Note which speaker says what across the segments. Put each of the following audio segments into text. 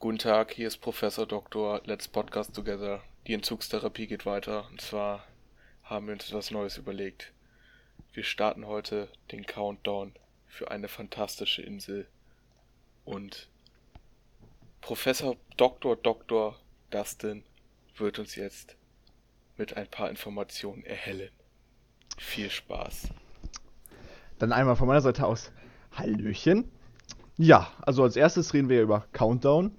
Speaker 1: Guten Tag, hier ist Professor Doktor. Let's Podcast Together. Die Entzugstherapie geht weiter. Und zwar haben wir uns etwas Neues überlegt. Wir starten heute den Countdown für eine fantastische Insel. Und Professor Dr. Dr. Dustin wird uns jetzt mit ein paar Informationen erhellen. Viel Spaß.
Speaker 2: Dann einmal von meiner Seite aus Hallöchen. Ja, also als erstes reden wir über Countdown.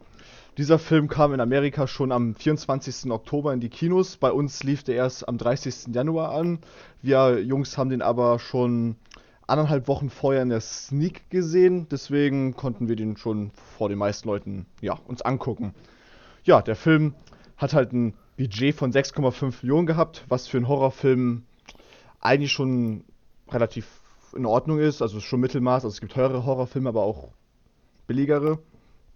Speaker 2: Dieser Film kam in Amerika schon am 24. Oktober in die Kinos. Bei uns lief der erst am 30. Januar an. Wir Jungs haben den aber schon anderthalb Wochen vorher in der Sneak gesehen. Deswegen konnten wir den schon vor den meisten Leuten ja, uns angucken. Ja, der Film hat halt ein Budget von 6,5 Millionen gehabt, was für einen Horrorfilm eigentlich schon relativ in Ordnung ist. Also schon Mittelmaß. Also es gibt teure Horrorfilme, aber auch billigere.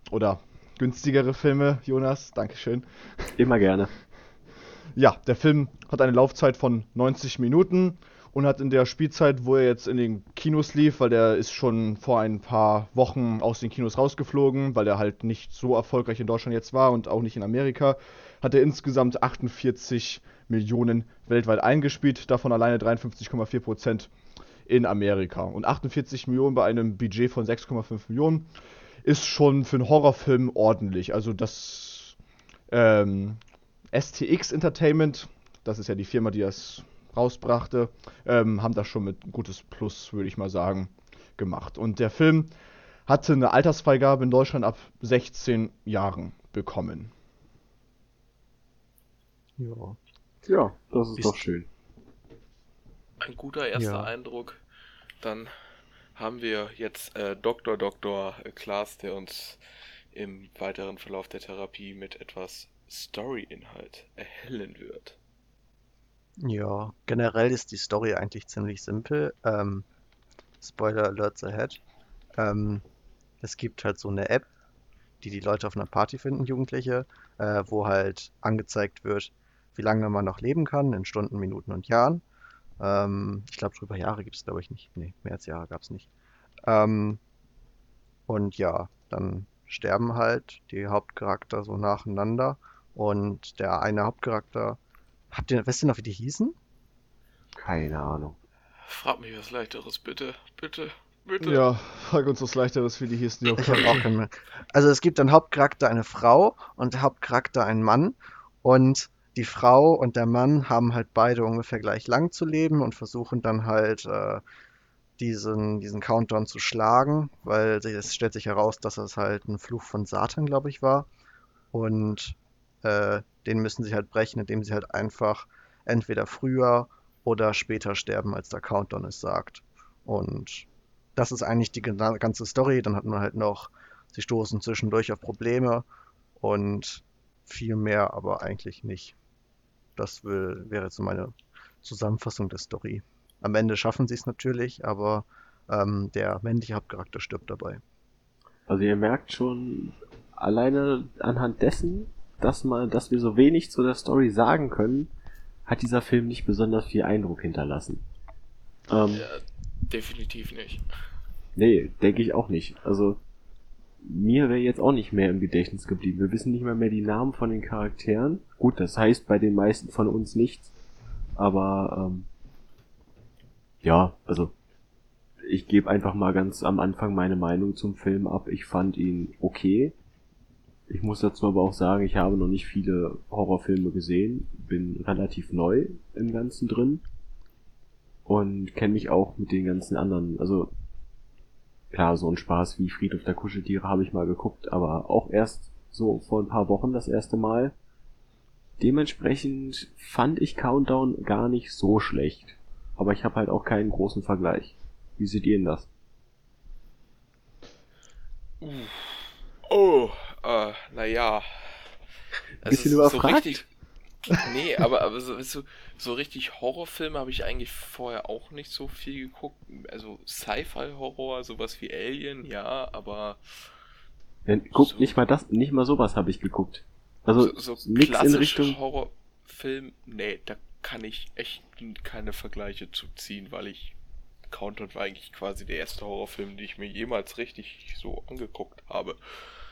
Speaker 2: Oder günstigere Filme, Jonas. Dankeschön.
Speaker 3: Immer gerne.
Speaker 2: Ja, der Film hat eine Laufzeit von 90 Minuten und hat in der Spielzeit, wo er jetzt in den Kinos lief, weil der ist schon vor ein paar Wochen aus den Kinos rausgeflogen, weil er halt nicht so erfolgreich in Deutschland jetzt war und auch nicht in Amerika, hat er insgesamt 48 Millionen weltweit eingespielt, davon alleine 53,4 Prozent in Amerika. Und 48 Millionen bei einem Budget von 6,5 Millionen ist schon für einen Horrorfilm ordentlich. Also das ähm, STX Entertainment, das ist ja die Firma, die das rausbrachte, ähm, haben das schon mit gutes Plus, würde ich mal sagen, gemacht. Und der Film hatte eine Altersfreigabe in Deutschland ab 16 Jahren bekommen.
Speaker 3: Ja. Ja, das ist, ist doch schön.
Speaker 1: Ein guter erster ja. Eindruck. Dann haben wir jetzt äh, Dr. Dr. Klaas, der uns im weiteren Verlauf der Therapie mit etwas Story-Inhalt erhellen wird.
Speaker 4: Ja, generell ist die Story eigentlich ziemlich simpel. Ähm, Spoiler alerts ahead. Ähm, es gibt halt so eine App, die die Leute auf einer Party finden, Jugendliche, äh, wo halt angezeigt wird, wie lange man noch leben kann, in Stunden, Minuten und Jahren. Ähm, ich glaube, drüber Jahre gibt es, glaube ich, nicht. Nee, mehr als Jahre gab es nicht. Ähm, und ja, dann sterben halt die Hauptcharakter so nacheinander. Und der eine Hauptcharakter. Habt ihr, wisst ihr noch, wie die hießen?
Speaker 3: Keine Ahnung.
Speaker 1: Frag mich was Leichteres, bitte. Bitte. Bitte.
Speaker 2: Ja, frag uns was Leichteres, wie die hießen. Die
Speaker 4: ich hab auch keine. Also es gibt einen Hauptcharakter eine Frau und Hauptcharakter einen Mann. Und die Frau und der Mann haben halt beide ungefähr gleich lang zu leben und versuchen dann halt äh, diesen, diesen Countdown zu schlagen, weil es stellt sich heraus, dass es halt ein Fluch von Satan, glaube ich, war. Und äh, den müssen sie halt brechen, indem sie halt einfach entweder früher oder später sterben, als der Countdown es sagt. Und das ist eigentlich die ganze Story. Dann hat man halt noch, sie stoßen zwischendurch auf Probleme und viel mehr aber eigentlich nicht. Das will, wäre jetzt so meine Zusammenfassung der Story. Am Ende schaffen sie es natürlich, aber ähm, der männliche Hauptcharakter stirbt dabei.
Speaker 3: Also ihr merkt schon alleine anhand dessen, dass man, dass wir so wenig zu der Story sagen können, hat dieser Film nicht besonders viel Eindruck hinterlassen.
Speaker 1: Ähm, ja, definitiv nicht.
Speaker 3: Nee, denke ich auch nicht. Also mir wäre jetzt auch nicht mehr im Gedächtnis geblieben. Wir wissen nicht mehr mehr die Namen von den Charakteren. Gut, das heißt bei den meisten von uns nichts. Aber ähm, ja, also ich gebe einfach mal ganz am Anfang meine Meinung zum Film ab. Ich fand ihn okay. Ich muss dazu aber auch sagen, ich habe noch nicht viele Horrorfilme gesehen, bin relativ neu im Ganzen drin und kenne mich auch mit den ganzen anderen, also klar, so ein Spaß wie Friedhof der Kuscheltiere habe ich mal geguckt, aber auch erst so vor ein paar Wochen das erste Mal. Dementsprechend fand ich Countdown gar nicht so schlecht. Aber ich habe halt auch keinen großen Vergleich. Wie seht ihr denn das?
Speaker 1: Oh, äh, naja.
Speaker 3: Bisschen überfragt?
Speaker 1: So richtig, nee, aber, aber so, so, so richtig Horrorfilme habe ich eigentlich vorher auch nicht so viel geguckt. Also Sci-Fi-Horror, sowas wie Alien, ja, aber.
Speaker 3: Ja, guck, so, nicht mal das, nicht mal sowas habe ich geguckt. Also
Speaker 1: so, so nichts in Richtung Horrorfilm, nee, da kann ich echt keine Vergleiche zu ziehen, weil ich Countdown war eigentlich quasi der erste Horrorfilm, den ich mir jemals richtig so angeguckt habe.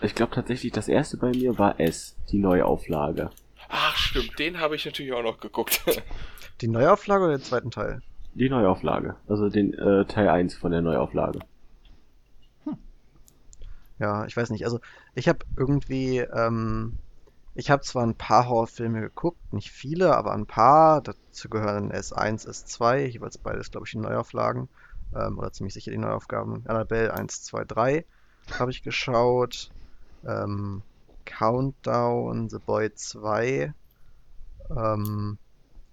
Speaker 3: Ich glaube tatsächlich, das erste bei mir war S, die Neuauflage.
Speaker 1: Ach, stimmt, den habe ich natürlich auch noch geguckt.
Speaker 4: Die Neuauflage oder den zweiten Teil?
Speaker 3: Die Neuauflage. Also den äh, Teil 1 von der Neuauflage.
Speaker 4: Ja, ich weiß nicht. Also ich habe irgendwie, ähm, ich habe zwar ein paar Horrorfilme geguckt, nicht viele, aber ein paar. Dazu gehören S1, S2, jeweils beides, glaube ich, die Neuauflagen. Ähm, oder ziemlich sicher die Neuaufgaben. Annabelle 1, 2, 3 habe ich geschaut. Ähm, Countdown, The Boy 2. Ähm,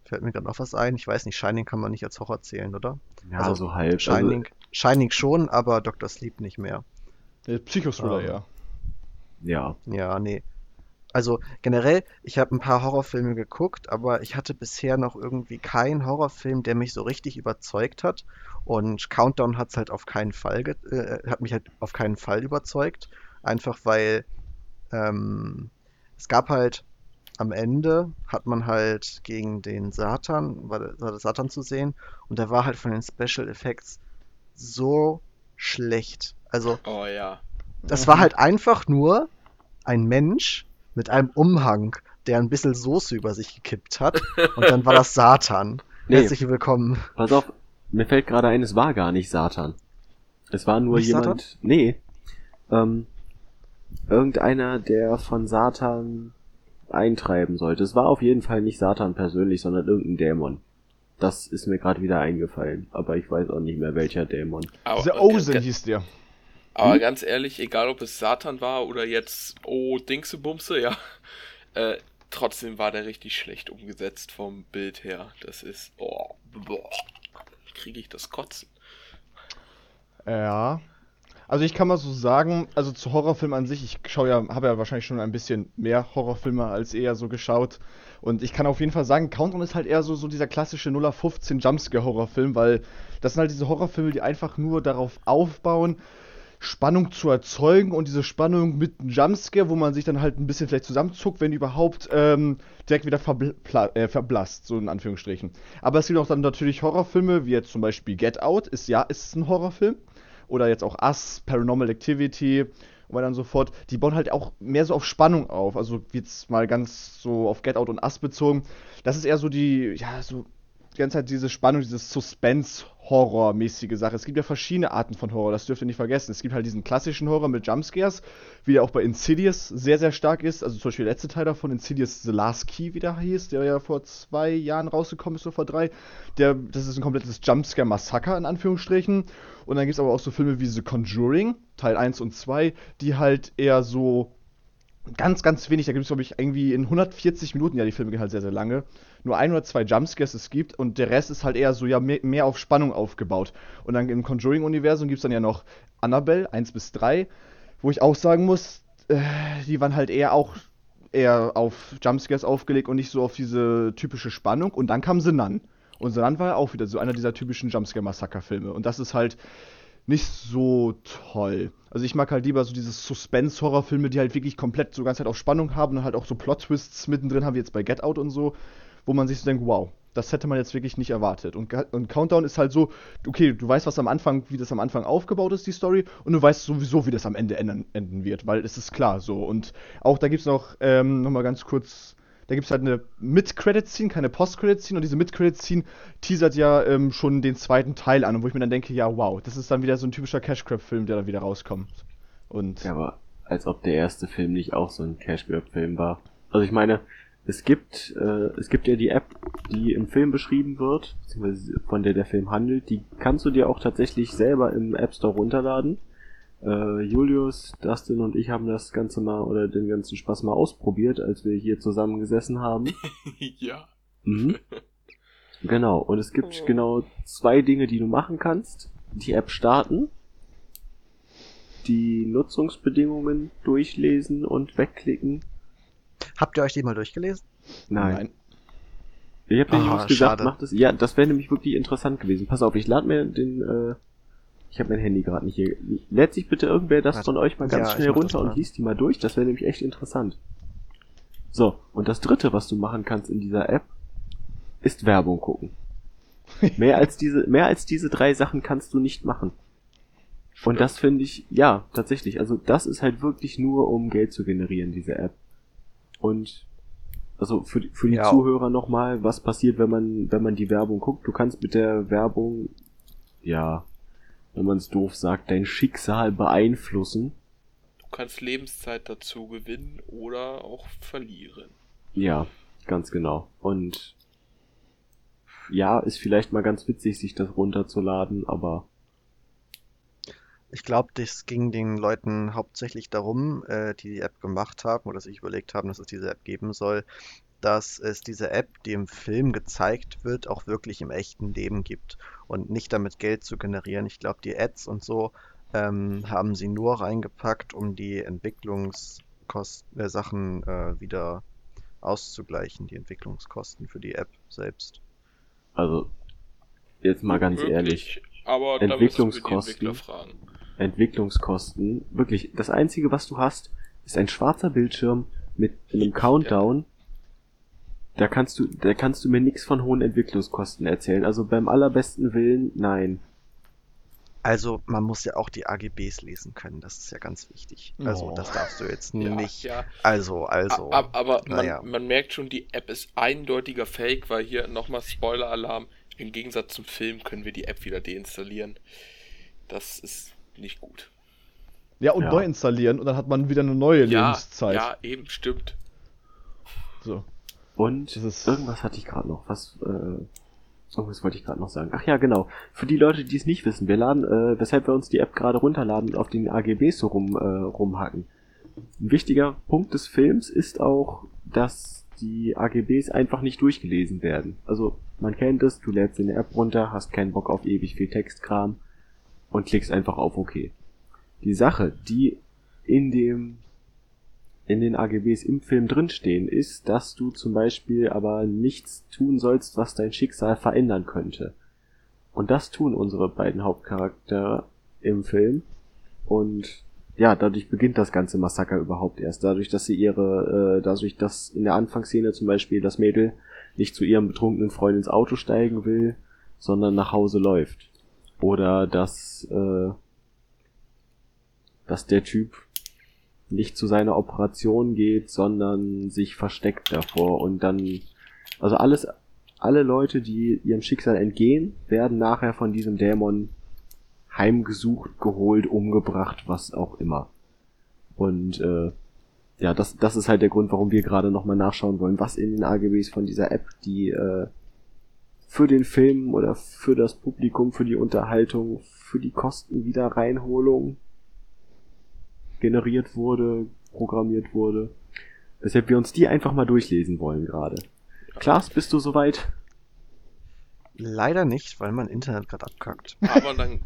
Speaker 4: fällt mir gerade noch was ein. Ich weiß nicht, Shining kann man nicht als Horror zählen, oder?
Speaker 3: Ja,
Speaker 4: Also,
Speaker 3: so halb.
Speaker 4: Shining, Shining schon, aber Dr. Sleep nicht mehr.
Speaker 2: Der Psychothriller,
Speaker 4: Ah.
Speaker 2: ja.
Speaker 3: Also, ja.
Speaker 4: Ja, nee. Also generell, ich habe ein paar Horrorfilme geguckt, aber ich hatte bisher noch irgendwie keinen Horrorfilm, der mich so richtig überzeugt hat. Und Countdown hat's halt auf keinen Fall, ge äh, hat mich halt auf keinen Fall überzeugt. Einfach weil ähm, es gab halt am Ende hat man halt gegen den Satan, war der, war der Satan zu sehen, und der war halt von den Special Effects so schlecht. Also
Speaker 1: oh ja.
Speaker 4: das war halt einfach nur ein Mensch mit einem Umhang, der ein bisschen Soße über sich gekippt hat. Und dann war das Satan.
Speaker 3: Nee.
Speaker 4: Herzlich willkommen.
Speaker 3: Pass auf, mir fällt gerade ein, es war gar nicht Satan. Es war nur
Speaker 4: Nicht
Speaker 3: jemand.
Speaker 4: Satan?
Speaker 3: Nee. Ähm, irgendeiner, der von Satan eintreiben sollte. Es war auf jeden Fall nicht Satan persönlich, sondern irgendein Dämon. Das ist mir gerade wieder eingefallen, aber ich weiß auch nicht mehr welcher Dämon.
Speaker 1: Aber,
Speaker 2: The Ozen hieß der.
Speaker 1: aber ganz ehrlich, egal ob es Satan war oder jetzt Oh Dingsebumse, ja, äh, trotzdem war der richtig schlecht umgesetzt vom Bild her. Das ist, oh, boah, kriege ich das Kotzen.
Speaker 2: Ja. Also ich kann mal so sagen, also zu Horrorfilmen an sich, ich schaue ja, habe ja wahrscheinlich schon ein bisschen mehr Horrorfilme als eher so geschaut. Und ich kann auf jeden Fall sagen, Countdown ist halt eher so, so dieser klassische 0815 Jumpscare-Horrorfilm, weil das sind halt diese Horrorfilme, die einfach nur darauf aufbauen, Spannung zu erzeugen und diese Spannung mit einem Jumpscare, wo man sich dann halt ein bisschen vielleicht zusammenzuckt, wenn überhaupt ähm, direkt wieder verbl äh, verblasst, so in Anführungsstrichen. Aber es gibt auch dann natürlich Horrorfilme, wie jetzt zum Beispiel Get Out, ist ja, ist ein Horrorfilm. Oder jetzt auch Us, Paranormal Activity und weiter und so fort. Die bauen halt auch mehr so auf Spannung auf. Also jetzt mal ganz so auf Get Out und Us bezogen. Das ist eher so die, ja, so die ganze Zeit diese Spannung, dieses Suspense-Horror-mäßige Sache. Es gibt ja verschiedene Arten von Horror, das dürft ihr nicht vergessen. Es gibt halt diesen klassischen Horror mit Jumpscares, wie der auch bei Insidious sehr, sehr stark ist. Also zum Beispiel der letzte Teil davon, Insidious The Last Key, wie der hieß, der ja vor zwei Jahren rausgekommen ist, oder vor drei. Der, das ist ein komplettes Jumpscare-Massaker, in Anführungsstrichen. Und dann gibt es aber auch so Filme wie The Conjuring, Teil 1 und 2, die halt eher so ganz, ganz wenig. Da gibt es, glaube ich, irgendwie in 140 Minuten, ja, die Filme gehen halt sehr, sehr lange, nur ein oder zwei Jumpscares es gibt und der Rest ist halt eher so, ja, mehr, mehr auf Spannung aufgebaut. Und dann im Conjuring-Universum gibt es dann ja noch Annabelle 1 bis 3, wo ich auch sagen muss, äh, die waren halt eher auch eher auf Jumpscares aufgelegt und nicht so auf diese typische Spannung. Und dann kam The Nun. Und The Nun war ja auch wieder so einer dieser typischen Jumpscare-Massaker-Filme. Und das ist halt nicht so toll. Also ich mag halt lieber so diese Suspense-Horrorfilme, die halt wirklich komplett so ganz halt auf Spannung haben und halt auch so Plot-Twists mittendrin haben, wie jetzt bei Get Out und so, wo man sich so denkt, wow, das hätte man jetzt wirklich nicht erwartet. Und, und Countdown ist halt so, okay, du weißt, was am Anfang, wie das am Anfang aufgebaut ist, die Story, und du weißt sowieso, wie das am Ende enden, enden wird, weil es ist klar so. Und auch da gibt es noch, ähm, nochmal ganz kurz, da gibt es halt eine Mid-Credit-Scene, keine Post-Credit-Scene, und diese Mid-Credit-Scene teasert ja ähm, schon den zweiten Teil an, und wo ich mir dann denke, ja, wow, das ist dann wieder so ein typischer Cash-Grab-Film, der dann wieder rauskommt. Und
Speaker 3: Ja, aber als ob der erste Film nicht auch so ein Cash Grab Film war. Also ich meine, es gibt äh, es gibt ja die App, die im Film beschrieben wird, beziehungsweise von der der Film handelt, die kannst du dir auch tatsächlich selber im App Store runterladen. Äh, Julius, Dustin und ich haben das Ganze mal oder den ganzen Spaß mal ausprobiert, als wir hier zusammengesessen haben.
Speaker 1: ja.
Speaker 3: Mhm. Genau, und es gibt genau zwei Dinge, die du machen kannst. Die App starten, die Nutzungsbedingungen durchlesen und wegklicken.
Speaker 4: Habt ihr euch die mal durchgelesen?
Speaker 3: Nein. Ich habe den
Speaker 4: Ah,
Speaker 3: Jungs gesagt,
Speaker 4: schade.
Speaker 3: mach das. Ja, das wäre nämlich wirklich interessant gewesen. Pass auf, ich lade mir den. Äh, ich habe mein Handy gerade nicht hier. Lädt sich bitte irgendwer das
Speaker 4: Warte.
Speaker 3: von euch mal ganz
Speaker 4: Ja,
Speaker 3: schnell runter und liest die mal durch. Das wäre nämlich echt interessant. So, und das dritte, was du machen kannst in dieser App, ist Werbung gucken. mehr als diese, mehr als diese drei Sachen kannst du nicht machen. Und das finde ich, ja, tatsächlich. Also das ist halt wirklich nur, um Geld zu generieren, diese App. Und also für, die- für die
Speaker 4: Ja.
Speaker 3: Zuhörer nochmal, was passiert, wenn man, wenn man die Werbung guckt. Du kannst mit der Werbung, ja, wenn man es doof sagt, dein Schicksal beeinflussen.
Speaker 1: Du kannst Lebenszeit dazu gewinnen oder auch verlieren.
Speaker 3: Ja, ganz genau. Und ja, ist vielleicht mal ganz witzig, sich das runterzuladen, aber
Speaker 4: Ich glaube, das ging den Leuten hauptsächlich darum, äh, die die App gemacht haben oder sich überlegt haben, dass es diese App geben soll, dass es diese App, die im Film gezeigt wird, auch wirklich im echten Leben gibt und nicht damit Geld zu generieren. Ich glaube, die Ads und so ähm, haben sie nur reingepackt, um die Entwicklungskosten, äh, Sachen äh, wieder auszugleichen, die Entwicklungskosten für die App selbst.
Speaker 3: also jetzt mal ganz
Speaker 1: Möglich,
Speaker 3: ehrlich,
Speaker 1: Aber
Speaker 3: Entwicklungskosten. Entwicklungskosten, wirklich, das einzige, was du hast, ist ein schwarzer Bildschirm mit einem Countdown. Da kannst du, da kannst du mir nichts von hohen Entwicklungskosten erzählen. Also beim allerbesten Willen, nein.
Speaker 4: Also, man muss ja auch die AGBs lesen können, das ist ja ganz wichtig. Also,
Speaker 2: Oh.
Speaker 4: das darfst du jetzt
Speaker 1: Ja,
Speaker 4: nicht.
Speaker 1: ja.
Speaker 4: Also, also.
Speaker 1: A- ab- aber man,
Speaker 4: naja.
Speaker 1: man merkt schon, die App ist eindeutiger Fake, weil hier nochmal Spoiler-Alarm. Im Gegensatz zum Film können wir die App wieder deinstallieren. Das ist nicht gut.
Speaker 2: Ja, und
Speaker 3: Ja.
Speaker 2: neu installieren und dann hat man wieder eine neue
Speaker 1: Ja,
Speaker 2: Lebenszeit.
Speaker 1: ja, eben, stimmt.
Speaker 2: So.
Speaker 3: Und irgendwas hatte ich gerade noch. Was, äh, irgendwas wollte ich gerade noch sagen. Ach ja, genau. Für die Leute, die es nicht wissen, wir laden, äh, weshalb wir uns die App gerade runterladen und auf den AGBs so rum, äh, rumhacken. Ein wichtiger Punkt des Films ist auch, dass die AGBs einfach nicht durchgelesen werden. Also, man kennt es, du lädst eine App runter, hast keinen Bock auf ewig viel Textkram und klickst einfach auf OK. Die Sache, die in dem in den AGBs im Film drinstehen, ist, dass du zum Beispiel aber nichts tun sollst, was dein Schicksal verändern könnte. Und das tun unsere beiden Hauptcharaktere im Film. Und ja, dadurch beginnt das ganze Massaker überhaupt erst. Dadurch, dass sie ihre, äh, dadurch, dass in der Anfangsszene zum Beispiel das Mädel nicht zu ihrem betrunkenen Freund ins Auto steigen will, sondern nach Hause läuft. Oder dass, äh, dass der Typ nicht zu seiner Operation geht, sondern sich versteckt davor und dann, also alles, alle Leute, die ihrem Schicksal entgehen, werden nachher von diesem Dämon heimgesucht, geholt, umgebracht, was auch immer. Und äh, ja, das, das ist halt der Grund, warum wir gerade nochmal nachschauen wollen, was in den AGBs von dieser App, die äh, für den Film oder für das Publikum, für die Unterhaltung, für die Kostenwiederreinholung generiert wurde, programmiert wurde. Weshalb wir uns die einfach mal durchlesen wollen gerade. Klaas, bist du soweit?
Speaker 4: Leider nicht, weil mein Internet gerade abkackt.
Speaker 1: Aber dann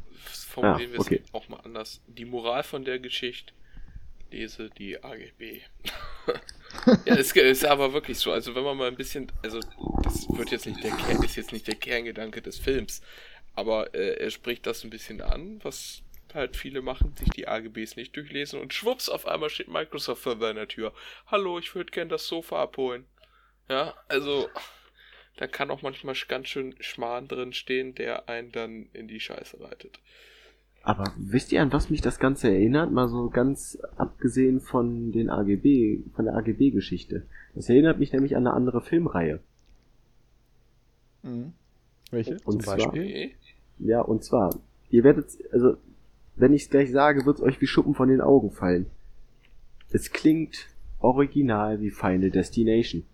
Speaker 1: formulieren
Speaker 3: Ah,
Speaker 1: wir
Speaker 3: okay.
Speaker 1: es auch mal anders. Die Moral von der Geschichte, lese die AGB. ja, es ist aber wirklich so. Also wenn man mal ein bisschen, also das wird jetzt nicht der Kern, ist jetzt nicht der Kerngedanke des Films, aber äh, er spricht das ein bisschen an, was halt viele machen, sich die AGBs nicht durchlesen und schwupps, auf einmal steht Microsoft vor deiner Tür. Hallo, ich würde gern das Sofa abholen. Ja, also da kann auch manchmal ganz schön Schmarrn drin stehen, der einen dann in die Scheiße reitet.
Speaker 3: Aber wisst ihr, an was mich das Ganze erinnert? Mal so ganz abgesehen von den AGB, von der AGB-Geschichte. Das erinnert mich nämlich an eine andere Filmreihe.
Speaker 2: Mhm. Welche?
Speaker 3: Und
Speaker 4: Zum
Speaker 3: zwar,
Speaker 4: Beispiel?
Speaker 3: Ja, und zwar, ihr werdet, also, wenn ich es gleich sage, wird es euch wie Schuppen von den Augen fallen. Es klingt original wie Final Destination.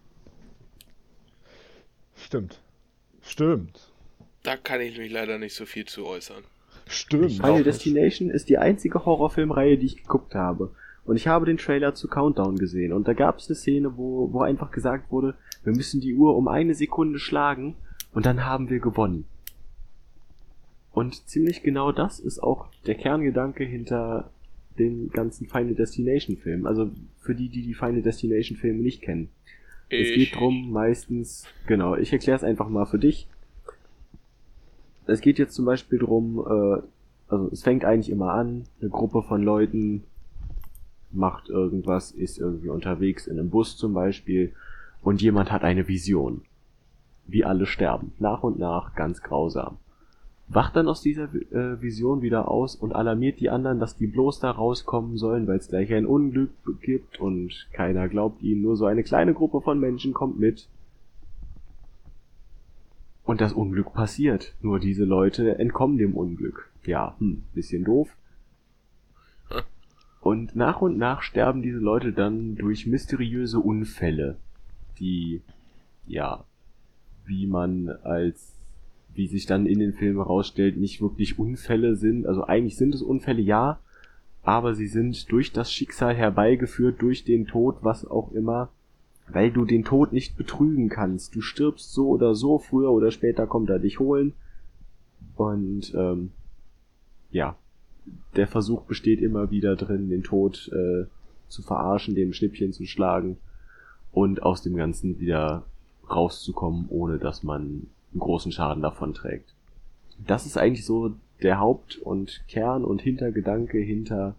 Speaker 2: Stimmt. Stimmt.
Speaker 1: Da kann ich mich leider nicht so viel zu äußern.
Speaker 2: Stimmt.
Speaker 3: Final. Destination ist die einzige Horrorfilmreihe, die ich geguckt habe. Und ich habe den Trailer zu Countdown gesehen. Und da gab es eine Szene, wo, wo einfach gesagt wurde, wir müssen die Uhr um eine Sekunde schlagen und dann haben wir gewonnen. Und ziemlich genau das ist auch der Kerngedanke hinter den ganzen Final Destination Filmen. Also für die, die die Final Destination Filme nicht kennen. Es geht drum meistens, genau, ich erkläre es einfach mal für dich. Es geht jetzt zum Beispiel drum, äh, also es fängt eigentlich immer an, eine Gruppe von Leuten macht irgendwas, ist irgendwie unterwegs in einem Bus zum Beispiel und jemand hat eine Vision. Wie alle sterben, nach und nach, ganz grausam. Wacht dann aus dieser äh, Vision wieder aus und alarmiert die anderen, dass die bloß da rauskommen sollen, weil es gleich ein Unglück gibt und keiner glaubt ihnen, nur so eine kleine Gruppe von Menschen kommt mit. Und das Unglück passiert. Nur diese Leute entkommen dem Unglück. Ja, hm, bisschen doof. Und nach und nach sterben diese Leute dann durch mysteriöse Unfälle, die, ja, wie man als wie sich dann in den Filmen herausstellt, nicht wirklich Unfälle sind. Also eigentlich sind es Unfälle, ja, aber sie sind durch das Schicksal herbeigeführt, durch den Tod, was auch immer, weil du den Tod nicht betrügen kannst. Du stirbst so oder so, früher oder später kommt er dich holen. Und ähm, ja, der Versuch besteht immer wieder drin, den Tod äh, zu verarschen, dem Schnippchen zu schlagen und aus dem Ganzen wieder rauszukommen, ohne dass man großen Schaden davon trägt. Das ist eigentlich so der Haupt- und Kern- und Hintergedanke hinter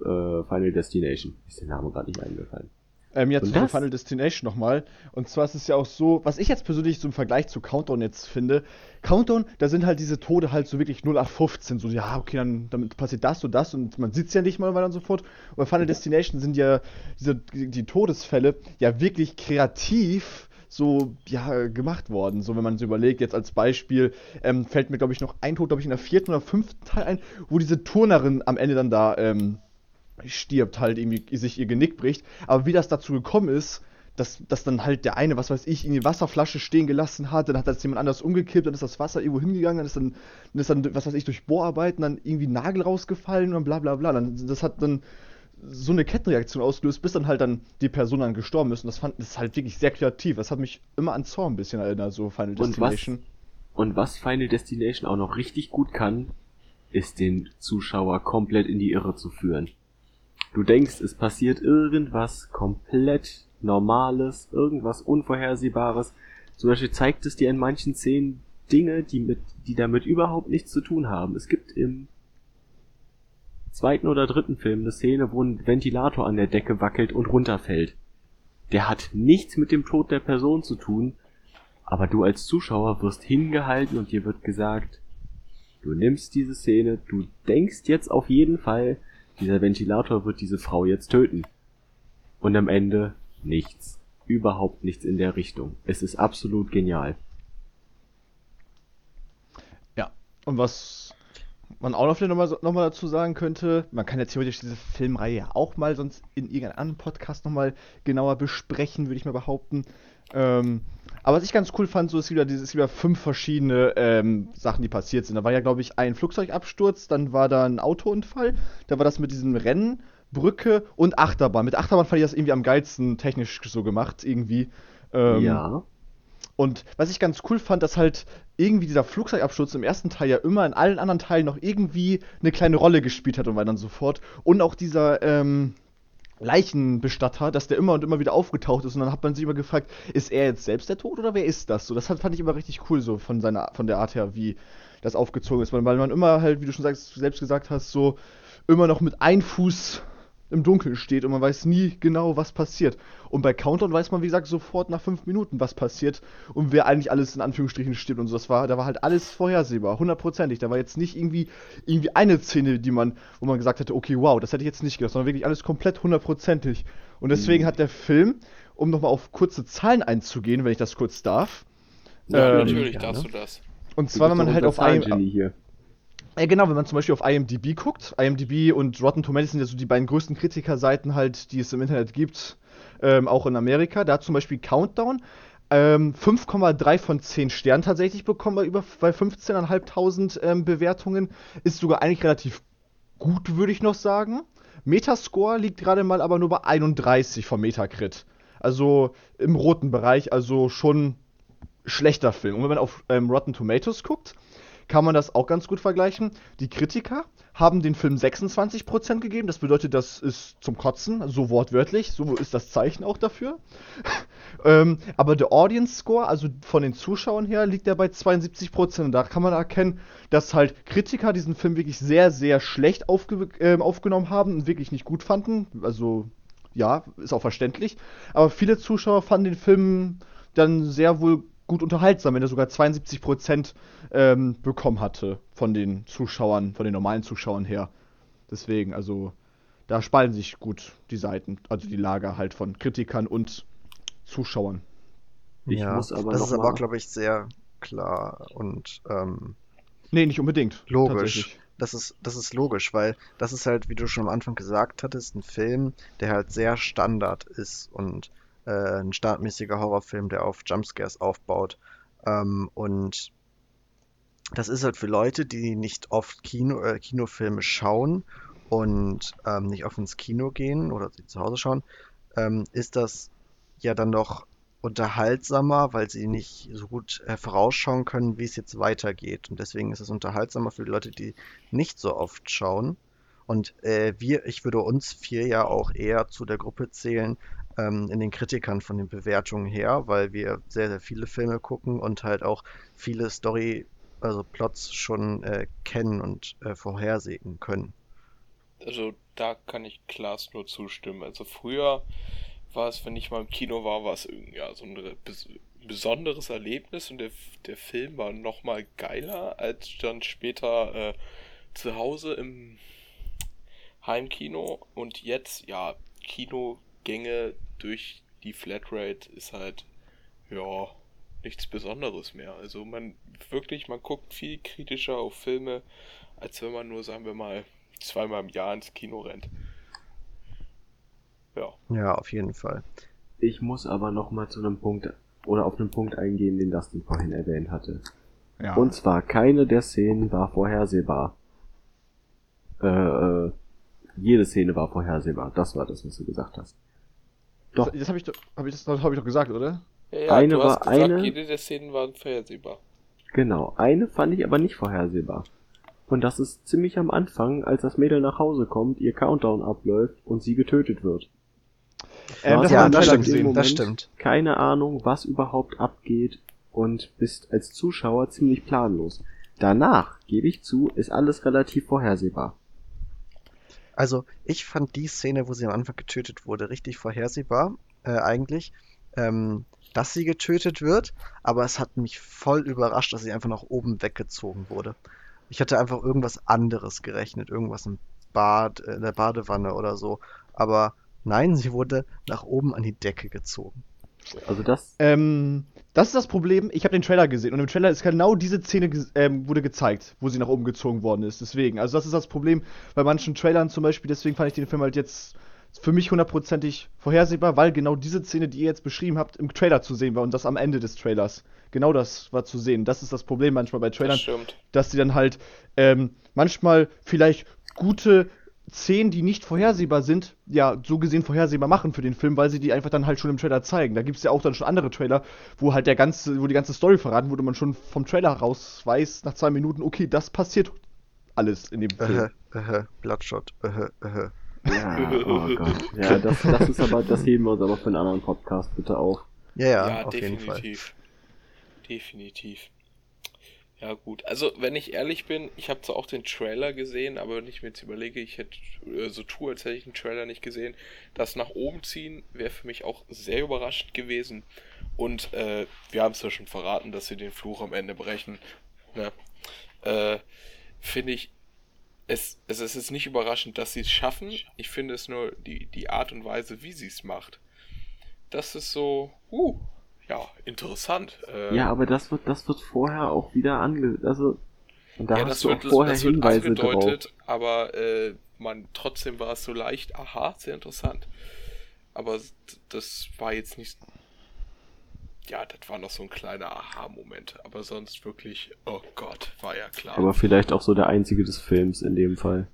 Speaker 3: äh, Final Destination. Ist der Name gerade nicht eingefallen.
Speaker 2: Ähm, ja, zu Final Destination nochmal. Und zwar ist es ja auch so, was ich jetzt persönlich so im Vergleich zu Countdown jetzt finde, Countdown, da sind halt diese Tode halt so wirklich 0815, so, ja, okay, dann damit passiert das und das und man sieht es ja nicht mal weiter und so fort. Und bei Final Destination sind ja diese, die Todesfälle ja wirklich kreativ so ja gemacht worden. So wenn man es überlegt, jetzt als Beispiel ähm, fällt mir glaube ich noch ein Tod, glaube ich in der vierten oder fünften Teil ein, wo diese Turnerin am Ende dann da ähm, stirbt, halt irgendwie sich ihr Genick bricht. Aber wie das dazu gekommen ist, dass, dass dann halt der eine, was weiß ich, in die Wasserflasche stehen gelassen hat, dann hat das jemand anders umgekippt, dann ist das Wasser irgendwo hingegangen, dann ist dann, dann ist dann, was weiß ich, durch Bohrarbeiten dann irgendwie Nagel rausgefallen und bla bla bla. Dann, das hat dann so eine Kettenreaktion ausgelöst, bis dann halt dann die Person dann gestorben ist. Und das fand das ist halt wirklich sehr kreativ. Das hat mich immer an Zorn ein bisschen erinnert, so Final Destination.
Speaker 3: Und was, und was Final Destination auch noch richtig gut kann, ist den Zuschauer komplett in die Irre zu führen. Du denkst, es passiert irgendwas komplett Normales, irgendwas Unvorhersehbares. Zum Beispiel zeigt es dir in manchen Szenen Dinge, die mit, die damit überhaupt nichts zu tun haben. Es gibt im zweiten oder dritten Film eine Szene, wo ein Ventilator an der Decke wackelt und runterfällt. Der hat nichts mit dem Tod der Person zu tun, aber du als Zuschauer wirst hingehalten und dir wird gesagt, du nimmst diese Szene, du denkst jetzt auf jeden Fall, dieser Ventilator wird diese Frau jetzt töten. Und am Ende nichts. Überhaupt nichts in der Richtung. Es ist absolut genial.
Speaker 2: Ja, und was man auch noch nochmal noch mal dazu sagen könnte, man kann ja theoretisch diese Filmreihe auch mal sonst in irgendeinem anderen Podcast nochmal genauer besprechen, würde ich mal behaupten. Ähm, aber was ich ganz cool fand, so ist wieder dieses wieder fünf verschiedene ähm, Sachen, die passiert sind. Da war ja, glaube ich, ein Flugzeugabsturz, dann war da ein Autounfall, da war das mit diesem Rennen, Brücke und Achterbahn. Mit Achterbahn fand ich das irgendwie am geilsten technisch so gemacht, irgendwie.
Speaker 3: Ähm, ja.
Speaker 2: Und was ich ganz cool fand, dass halt irgendwie dieser Flugzeugabsturz im ersten Teil ja immer in allen anderen Teilen noch irgendwie eine kleine Rolle gespielt hat und weiter und so fort. Und auch dieser, ähm, Leichenbestatter, dass der immer und immer wieder aufgetaucht ist und dann hat man sich immer gefragt, ist er jetzt selbst der Tod oder wer ist das? So, das fand ich immer richtig cool so von seiner von der Art her, wie das aufgezogen ist, weil man immer halt, wie du schon sagst, selbst gesagt hast, so immer noch mit einem Fuß im Dunkeln steht und man weiß nie genau, was passiert. Und bei Countdown weiß man, wie gesagt, sofort nach fünf Minuten, was passiert und wer eigentlich alles in Anführungsstrichen stirbt und so. Das war, da war halt alles vorhersehbar, hundertprozentig. Da war jetzt nicht irgendwie, irgendwie eine Szene, die man, wo man gesagt hätte, okay, wow, das hätte ich jetzt nicht gedacht, sondern wirklich alles komplett hundertprozentig. Und deswegen mhm. hat der Film, um nochmal auf kurze Zahlen einzugehen, wenn ich das kurz darf.
Speaker 1: Ja, ähm, natürlich darfst du das.
Speaker 2: Und zwar, wenn man halt auf einem. Ja, genau, wenn man zum Beispiel auf IMDb guckt, IMDb und Rotten Tomatoes sind ja so die beiden größten Kritikerseiten halt, die es im Internet gibt, ähm, auch in Amerika. Da hat zum Beispiel Countdown ähm, 5,3 von 10 Sternen tatsächlich bekommen bei über bei 15.500 ähm, Bewertungen. Ist sogar eigentlich relativ gut, würde ich noch sagen. Metascore liegt gerade mal aber nur bei 31 vom Metacrit. Also im roten Bereich, also schon schlechter Film. Und wenn man auf ähm, Rotten Tomatoes guckt, kann man das auch ganz gut vergleichen. Die Kritiker haben den Film 26% gegeben. Das bedeutet, das ist zum Kotzen, so wortwörtlich. So ist das Zeichen auch dafür. ähm, aber der Audience Score, also von den Zuschauern her, liegt er bei 72%. Und da kann man erkennen, dass halt Kritiker diesen Film wirklich sehr, sehr schlecht aufge äh, aufgenommen haben und wirklich nicht gut fanden. Also, ja, ist auch verständlich. Aber viele Zuschauer fanden den Film dann sehr wohl gut unterhaltsam, wenn er sogar 72% ähm, bekommen hatte von den Zuschauern, von den normalen Zuschauern her. Deswegen, also da spalten sich gut die Seiten, also die Lager halt von Kritikern und Zuschauern.
Speaker 3: Ich
Speaker 4: ja,
Speaker 3: muss aber
Speaker 4: das ist aber glaube ich, sehr klar und ähm,
Speaker 2: Nee, nicht unbedingt.
Speaker 4: logisch. Das ist, das ist logisch, weil das ist halt, wie du schon am Anfang gesagt hattest, ein Film, der halt sehr Standard ist und äh, ein standardmäßiger Horrorfilm, der auf Jumpscares aufbaut. Ähm, und das ist halt für Leute, die nicht oft Kino, äh, Kinofilme schauen und ähm, nicht oft ins Kino gehen oder sie zu Hause schauen, ähm, ist das ja dann doch unterhaltsamer, weil sie nicht so gut äh, vorausschauen können, wie es jetzt weitergeht. Und deswegen ist es unterhaltsamer für die Leute, die nicht so oft schauen. Und äh, wir, ich würde uns vier ja auch eher zu der Gruppe zählen, ähm, in den Kritikern von den Bewertungen her, weil wir sehr, sehr viele Filme gucken und halt auch viele Story, also Plots schon äh, kennen und äh, vorhersehen können.
Speaker 1: Also da kann ich Klaas nur zustimmen. Also früher war es, wenn ich mal im Kino war, war es irgendwie ja, so ein bes besonderes Erlebnis und der, der Film war noch mal geiler als dann später äh, zu Hause im Heimkino und jetzt ja Kinogänge durch die Flatrate ist halt ja nichts Besonderes mehr. Also man wirklich, man guckt viel kritischer auf Filme, als wenn man nur, sagen wir mal, zweimal im Jahr ins Kino rennt. Ja.
Speaker 4: Ja, auf jeden Fall.
Speaker 3: Ich muss aber noch mal zu einem Punkt oder auf einen Punkt eingehen, den Dustin vorhin erwähnt hatte.
Speaker 2: Ja.
Speaker 3: Und zwar, keine der Szenen war vorhersehbar. Äh, äh, jede Szene war vorhersehbar. Das war das, was du gesagt hast. Doch.
Speaker 2: Das, das habe ich, doch- hab ich, das hab ich doch gesagt, oder?
Speaker 1: Ja, ja
Speaker 3: Eine
Speaker 1: du hast
Speaker 3: war
Speaker 1: gesagt,
Speaker 3: eine-
Speaker 1: jede der Szenen war vorhersehbar.
Speaker 3: Genau. Eine fand ich aber nicht vorhersehbar. Und das ist ziemlich am Anfang, als das Mädel nach Hause kommt, ihr Countdown abläuft und sie getötet wird.
Speaker 2: Ähm, das
Speaker 4: ja,
Speaker 2: haben wir
Speaker 4: das stimmt,
Speaker 2: gesehen.
Speaker 4: das stimmt.
Speaker 3: Keine Ahnung, was überhaupt abgeht und bist als Zuschauer ziemlich planlos. Danach, gebe ich zu, ist alles relativ vorhersehbar.
Speaker 4: Also, ich fand die Szene, wo sie am Anfang getötet wurde, richtig vorhersehbar, äh, eigentlich, ähm, dass sie getötet wird, aber es hat mich voll überrascht, dass sie einfach nach oben weggezogen wurde. Ich hatte einfach irgendwas anderes gerechnet, irgendwas im Bad, äh, in der Badewanne oder so, aber nein, sie wurde nach oben an die Decke gezogen.
Speaker 3: Also das,
Speaker 2: Ähm, das ist das Problem. Ich habe den Trailer gesehen und im Trailer ist genau diese Szene ges- ähm, wurde gezeigt, wo sie nach oben gezogen worden ist. Deswegen, also das ist das Problem bei manchen Trailern zum Beispiel. Deswegen fand ich den Film halt jetzt für mich hundertprozentig vorhersehbar, weil genau diese Szene, die ihr jetzt beschrieben habt, im Trailer zu sehen war und das am Ende des Trailers. Genau das war zu sehen. Das ist das Problem manchmal bei Trailern,
Speaker 1: Das
Speaker 2: dass die dann halt ähm, manchmal vielleicht gute Szenen, die nicht vorhersehbar sind, ja, so gesehen vorhersehbar machen für den Film, weil sie die einfach dann halt schon im Trailer zeigen. Da gibt es ja auch dann schon andere Trailer, wo halt der ganze, wo die ganze Story verraten wurde, man schon vom Trailer raus weiß, nach zwei Minuten, okay, das passiert alles in dem Film.
Speaker 4: Äh, äh, Bloodshot, äh, äh.
Speaker 3: ja, oh Gott. Ja, das, das ist aber, das heben wir uns aber für einen anderen Podcast bitte auf.
Speaker 4: Ja, ja,
Speaker 1: Ja,
Speaker 4: auf jeden Fall.
Speaker 1: definitiv. Ja, gut. Also, wenn ich ehrlich bin, ich habe zwar auch den Trailer gesehen, aber wenn ich mir jetzt überlege, ich hätte äh, so tue, als hätte ich den Trailer nicht gesehen, das nach oben ziehen wäre für mich auch sehr überraschend gewesen. Und äh, wir haben es ja schon verraten, dass sie den Fluch am Ende brechen. Ne? Äh, Finde ich, es, es, es ist nicht überraschend, dass sie es schaffen. Ich finde es nur die, die Art und Weise, wie sie es macht. Das ist so, uh, ja, interessant. Äh,
Speaker 3: Ja, aber das wird, das wird vorher auch wieder ange, also, und da
Speaker 1: ja,
Speaker 3: hast
Speaker 1: das
Speaker 3: du
Speaker 1: wird,
Speaker 3: auch vorher
Speaker 1: das wird
Speaker 3: Hinweise drauf.
Speaker 1: angedeutet, aber äh, man, trotzdem war es so leicht, aha, sehr interessant. Aber das war jetzt nicht. Ja, das war noch so ein kleiner Aha-Moment. Aber sonst wirklich, oh Gott, war ja klar.
Speaker 3: Aber vielleicht auch so der einzige des Films in dem Fall.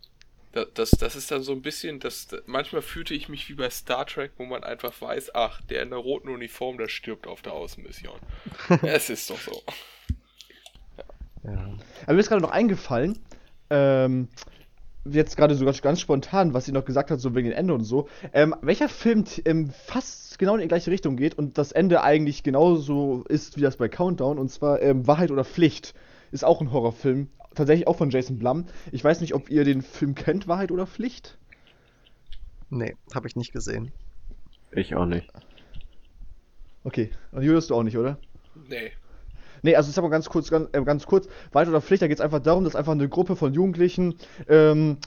Speaker 1: Da- Das, das ist dann so ein bisschen, das, manchmal fühlte ich mich wie bei Star Trek, wo man einfach weiß, ach, der in der roten Uniform, der stirbt auf der Außenmission. es ist doch so.
Speaker 4: Ja.
Speaker 2: Aber mir ist gerade noch eingefallen, ähm, jetzt gerade sogar ganz spontan, was sie noch gesagt hat, so wegen dem Ende und so. Ähm, welcher Film ähm, fast genau in die gleiche Richtung geht und das Ende eigentlich genauso ist wie das bei Countdown, und zwar ähm, Wahrheit oder Pflicht. Ist auch ein Horrorfilm. Tatsächlich auch von Jason Blum. Ich weiß nicht, ob ihr den Film kennt, Wahrheit oder Pflicht.
Speaker 4: Nee, habe ich nicht gesehen.
Speaker 3: Ich auch nicht.
Speaker 2: Okay. Und Julius, du auch nicht, oder?
Speaker 1: Nee.
Speaker 2: Nee, also ich sag mal ganz kurz, ganz, äh, ganz kurz, Wahrheit oder Pflicht, da geht es einfach darum, dass einfach eine Gruppe von Jugendlichen ähm,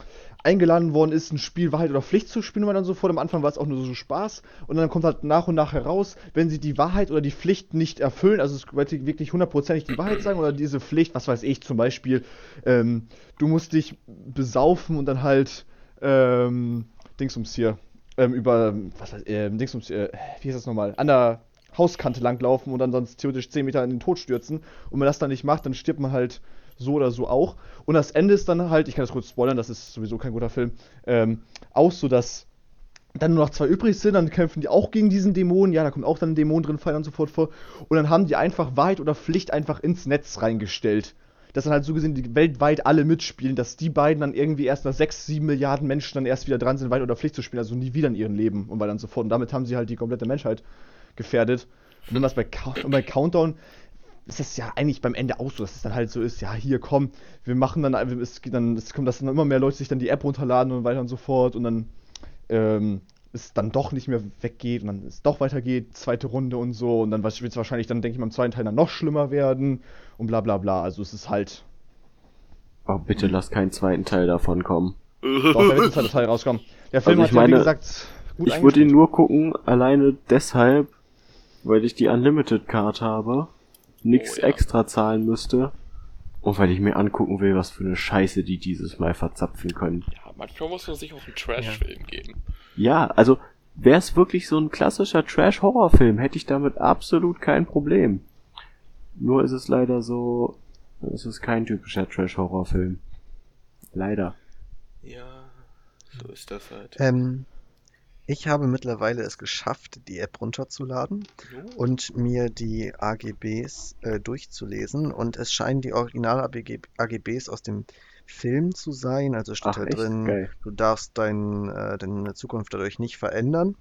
Speaker 2: eingeladen worden ist, ein Spiel Wahrheit oder Pflicht zu spielen, und dann so vor. Am Anfang war es auch nur so Spaß und dann kommt halt nach und nach heraus, wenn sie die Wahrheit oder die Pflicht nicht erfüllen, also es wird wirklich hundertprozentig die Wahrheit sagen oder diese Pflicht, was weiß ich, zum Beispiel, ähm, du musst dich besaufen und dann halt, ähm, Dingsums hier, ähm, über, was heißt, ähm, Dingsums, äh, wie heißt das nochmal, an der Hauskante langlaufen und dann sonst theoretisch 10 Meter in den Tod stürzen. Und wenn man das dann nicht macht, dann stirbt man halt so oder so auch. Und das Ende ist dann halt, ich kann das kurz spoilern, das ist sowieso kein guter Film, ähm, auch so, dass dann nur noch zwei übrig sind, dann kämpfen die auch gegen diesen Dämon, ja, da kommt auch dann ein Dämon drin, fallen und so fort vor. Und dann haben die einfach Wahrheit oder Pflicht einfach ins Netz reingestellt. Dass dann halt so gesehen die weltweit alle mitspielen, dass die beiden dann irgendwie erst nach sechs, sieben Milliarden Menschen dann erst wieder dran sind, Wahrheit oder Pflicht zu spielen, also nie wieder in ihrem Leben und weiter und so fort. Und damit haben sie halt die komplette Menschheit gefährdet. Und wenn das bei, bei Countdown ist das ja eigentlich beim Ende auch so, dass es dann halt so ist, ja, hier komm, wir machen dann, es, dann, es kommt, dass dann immer mehr Leute sich dann die App runterladen und weiter und so fort und dann ähm, es dann doch nicht mehr weggeht und dann es doch weitergeht, zweite Runde und so und dann wird es wahrscheinlich dann, denke ich mal, im zweiten Teil dann noch schlimmer werden und bla bla bla. Also es ist halt.
Speaker 3: Oh, bitte lass keinen zweiten Teil davon kommen.
Speaker 2: Doch, da wird ein zweiter Teil rauskommen. Der Film
Speaker 3: Also ich
Speaker 2: hat ja, wie
Speaker 3: meine,
Speaker 2: gesagt, gut
Speaker 3: ich würde ihn nur gucken, alleine deshalb, weil ich die Unlimited Card habe, nix
Speaker 1: Oh ja.
Speaker 3: extra zahlen müsste und weil ich mir angucken will, was für eine Scheiße die dieses Mal verzapfen können.
Speaker 1: Ja, manchmal muss man sich auch einen Trash-Film geben.
Speaker 3: Ja, also wäre es wirklich so ein klassischer Trash-Horror-Film, hätte ich damit absolut kein Problem. Nur ist es leider so, es ist kein typischer Trash-Horror-Film. Leider.
Speaker 1: Ja, so ist das halt.
Speaker 4: Ähm, ich habe mittlerweile es geschafft, die App runterzuladen
Speaker 1: Jo.
Speaker 4: und mir die AGBs äh, durchzulesen. Und es scheinen die Original-AGBs aus dem Film zu sein. Also steht
Speaker 3: Ach,
Speaker 4: da
Speaker 3: echt?
Speaker 4: drin,
Speaker 3: Geil.
Speaker 4: du darfst dein, äh, deine Zukunft dadurch nicht verändern.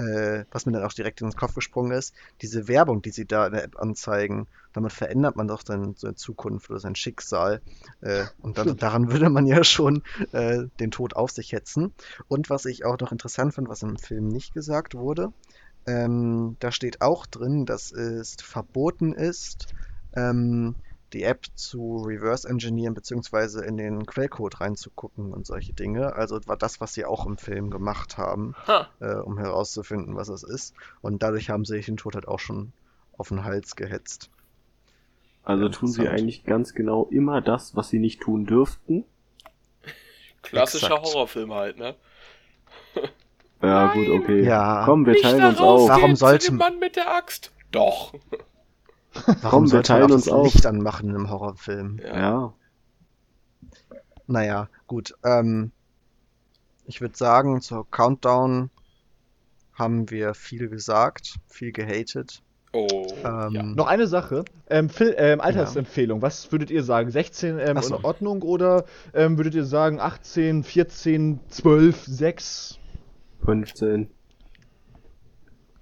Speaker 4: Äh, was mir dann auch direkt ins Kopf gesprungen ist, diese Werbung, die sie da in der App anzeigen, damit verändert man doch dann seine Zukunft oder sein Schicksal. Äh, und dann, daran würde man ja schon äh, den Tod auf sich hetzen. Und was ich auch noch interessant fand, was im Film nicht gesagt wurde, ähm, da steht auch drin, dass es verboten ist, ähm, die App zu reverse engineeren beziehungsweise in den Quellcode reinzugucken und solche Dinge. Also war das, was sie auch im Film gemacht haben,
Speaker 1: Ha,
Speaker 4: äh, um herauszufinden, was es ist. Und dadurch haben sie sich den Tod halt auch schon auf den Hals gehetzt.
Speaker 3: Also tun sie eigentlich ganz genau immer das, was sie nicht tun dürften.
Speaker 1: klassischer
Speaker 4: Exakt.
Speaker 1: Horrorfilm halt, ne?
Speaker 3: Ja, gut, okay.
Speaker 4: Ja.
Speaker 3: Komm, wir
Speaker 1: Nicht
Speaker 3: teilen uns auf.
Speaker 4: Warum sollte-
Speaker 1: Mann mit der Axt? Doch.
Speaker 4: Warum
Speaker 3: Komm, wir
Speaker 4: sollte man
Speaker 3: teilen
Speaker 4: auch
Speaker 3: uns
Speaker 4: das
Speaker 3: auf.
Speaker 4: Licht anmachen in einem Horrorfilm?
Speaker 1: Ja.
Speaker 3: Ja.
Speaker 4: Naja, gut. Ähm, ich würde sagen, zur Countdown haben wir viel gesagt, viel gehatet.
Speaker 1: Oh.
Speaker 4: Ähm,
Speaker 1: ja.
Speaker 2: Noch eine Sache. Ähm, Phil, ähm, Altersempfehlung. Was würdet ihr sagen? 16 ähm,
Speaker 4: so.
Speaker 2: in Ordnung oder ähm, würdet ihr sagen 18, 14, 12, 6?
Speaker 3: 15.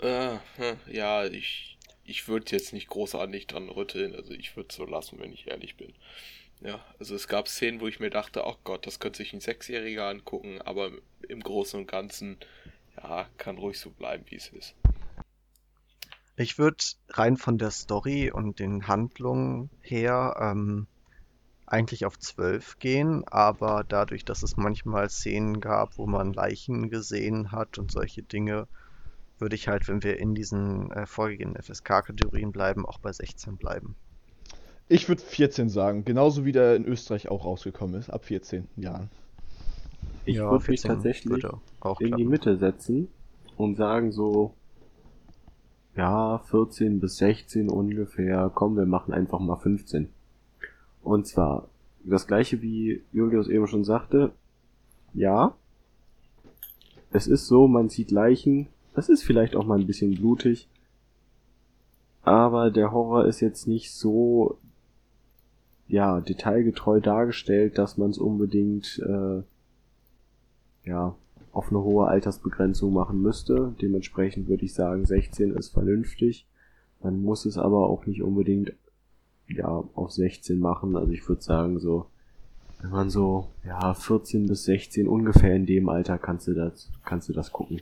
Speaker 1: Äh, hm, ja, ich, ich würde jetzt nicht großartig dran rütteln. Also ich würde es so lassen, wenn ich ehrlich bin. Ja, also es gab Szenen, wo ich mir dachte, ach Gott, das könnte sich ein Sechsjähriger angucken, aber im Großen und Ganzen, ja, kann ruhig so bleiben, wie es ist.
Speaker 4: Ich würde rein von der Story und den Handlungen her ähm, eigentlich auf 12 gehen, aber dadurch, dass es manchmal Szenen gab, wo man Leichen gesehen hat und solche Dinge, würde ich halt, wenn wir in diesen äh, vorgegebenen FSK-Kategorien bleiben, auch bei 16 bleiben.
Speaker 2: Ich würde 14 sagen, genauso wie der in Österreich auch rausgekommen ist, ab 14 Jahren.
Speaker 3: Ich
Speaker 4: Ja,
Speaker 3: würde mich
Speaker 4: 14
Speaker 3: tatsächlich
Speaker 4: auch
Speaker 3: in die
Speaker 4: klappen.
Speaker 3: Mitte setzen und sagen so, ja, 14 bis 16 ungefähr, komm, wir machen einfach mal 15. Und zwar das gleiche wie Julius eben schon sagte, ja, es ist so, man sieht Leichen, es ist vielleicht auch mal ein bisschen blutig, aber der Horror ist jetzt nicht so, ja, detailgetreu dargestellt, dass man es unbedingt, äh, ja, auf eine hohe Altersbegrenzung machen müsste. Dementsprechend würde ich sagen, 16 ist vernünftig. Man muss es aber auch nicht unbedingt ja auf 16 machen. Also ich würde sagen, so, wenn man so, ja, 14 bis 16 ungefähr in dem Alter kannst du das, kannst du das gucken.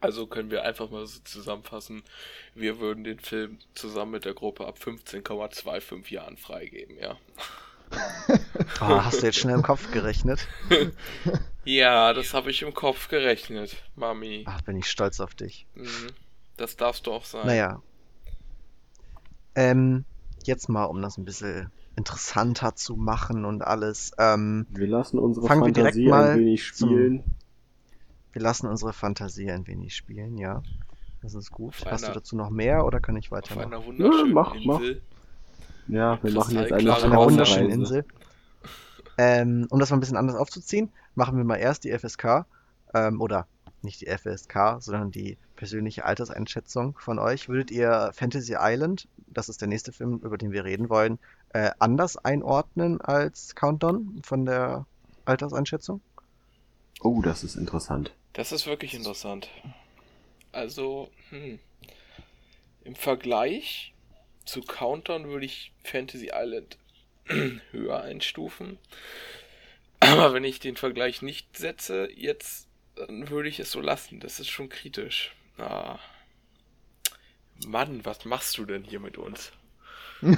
Speaker 1: Also können wir einfach mal so zusammenfassen, wir würden den Film zusammen mit der Gruppe ab 15,25 Jahren freigeben, ja.
Speaker 4: Oh, hast du jetzt schnell im Kopf gerechnet?
Speaker 1: ja, das habe ich im Kopf gerechnet, Mami.
Speaker 4: Ach, bin ich stolz auf dich.
Speaker 1: Mhm. Das darfst du auch sein.
Speaker 4: Naja. Ähm, jetzt mal, um das ein bisschen interessanter zu machen und alles. Ähm,
Speaker 3: Wir lassen unsere
Speaker 4: Fangen wir direkt
Speaker 3: Fantasie
Speaker 4: mal
Speaker 3: ein wenig
Speaker 4: zum-
Speaker 3: spielen.
Speaker 4: Wir lassen unsere Fantasie ein wenig spielen, ja. Das ist gut.
Speaker 1: Auf
Speaker 4: Hast du
Speaker 1: einer-
Speaker 4: dazu noch mehr oder kann ich
Speaker 1: Auf
Speaker 4: weitermachen?
Speaker 1: einer wunderschönen
Speaker 3: mach, mach.
Speaker 1: Insel.
Speaker 3: Ja, wir machen jetzt eine
Speaker 4: Auf wunderschönen
Speaker 3: Traumreise.
Speaker 4: Insel. Ähm, um das mal ein bisschen anders aufzuziehen, machen wir mal erst die FSK. Ähm, oder nicht die FSK, sondern die persönliche Alterseinschätzung von euch. Würdet ihr Fantasy Island, das ist der nächste Film, über den wir reden wollen, äh, anders einordnen als Countdown von der Alterseinschätzung?
Speaker 3: Oh, das ist interessant.
Speaker 1: Das ist wirklich interessant. Also, hm. Im Vergleich zu Countdown würde ich Fantasy Island höher einstufen. Aber wenn ich den Vergleich nicht setze, jetzt dann würde ich es so lassen. Das ist schon kritisch. Ah. Mann, was machst du denn hier mit uns?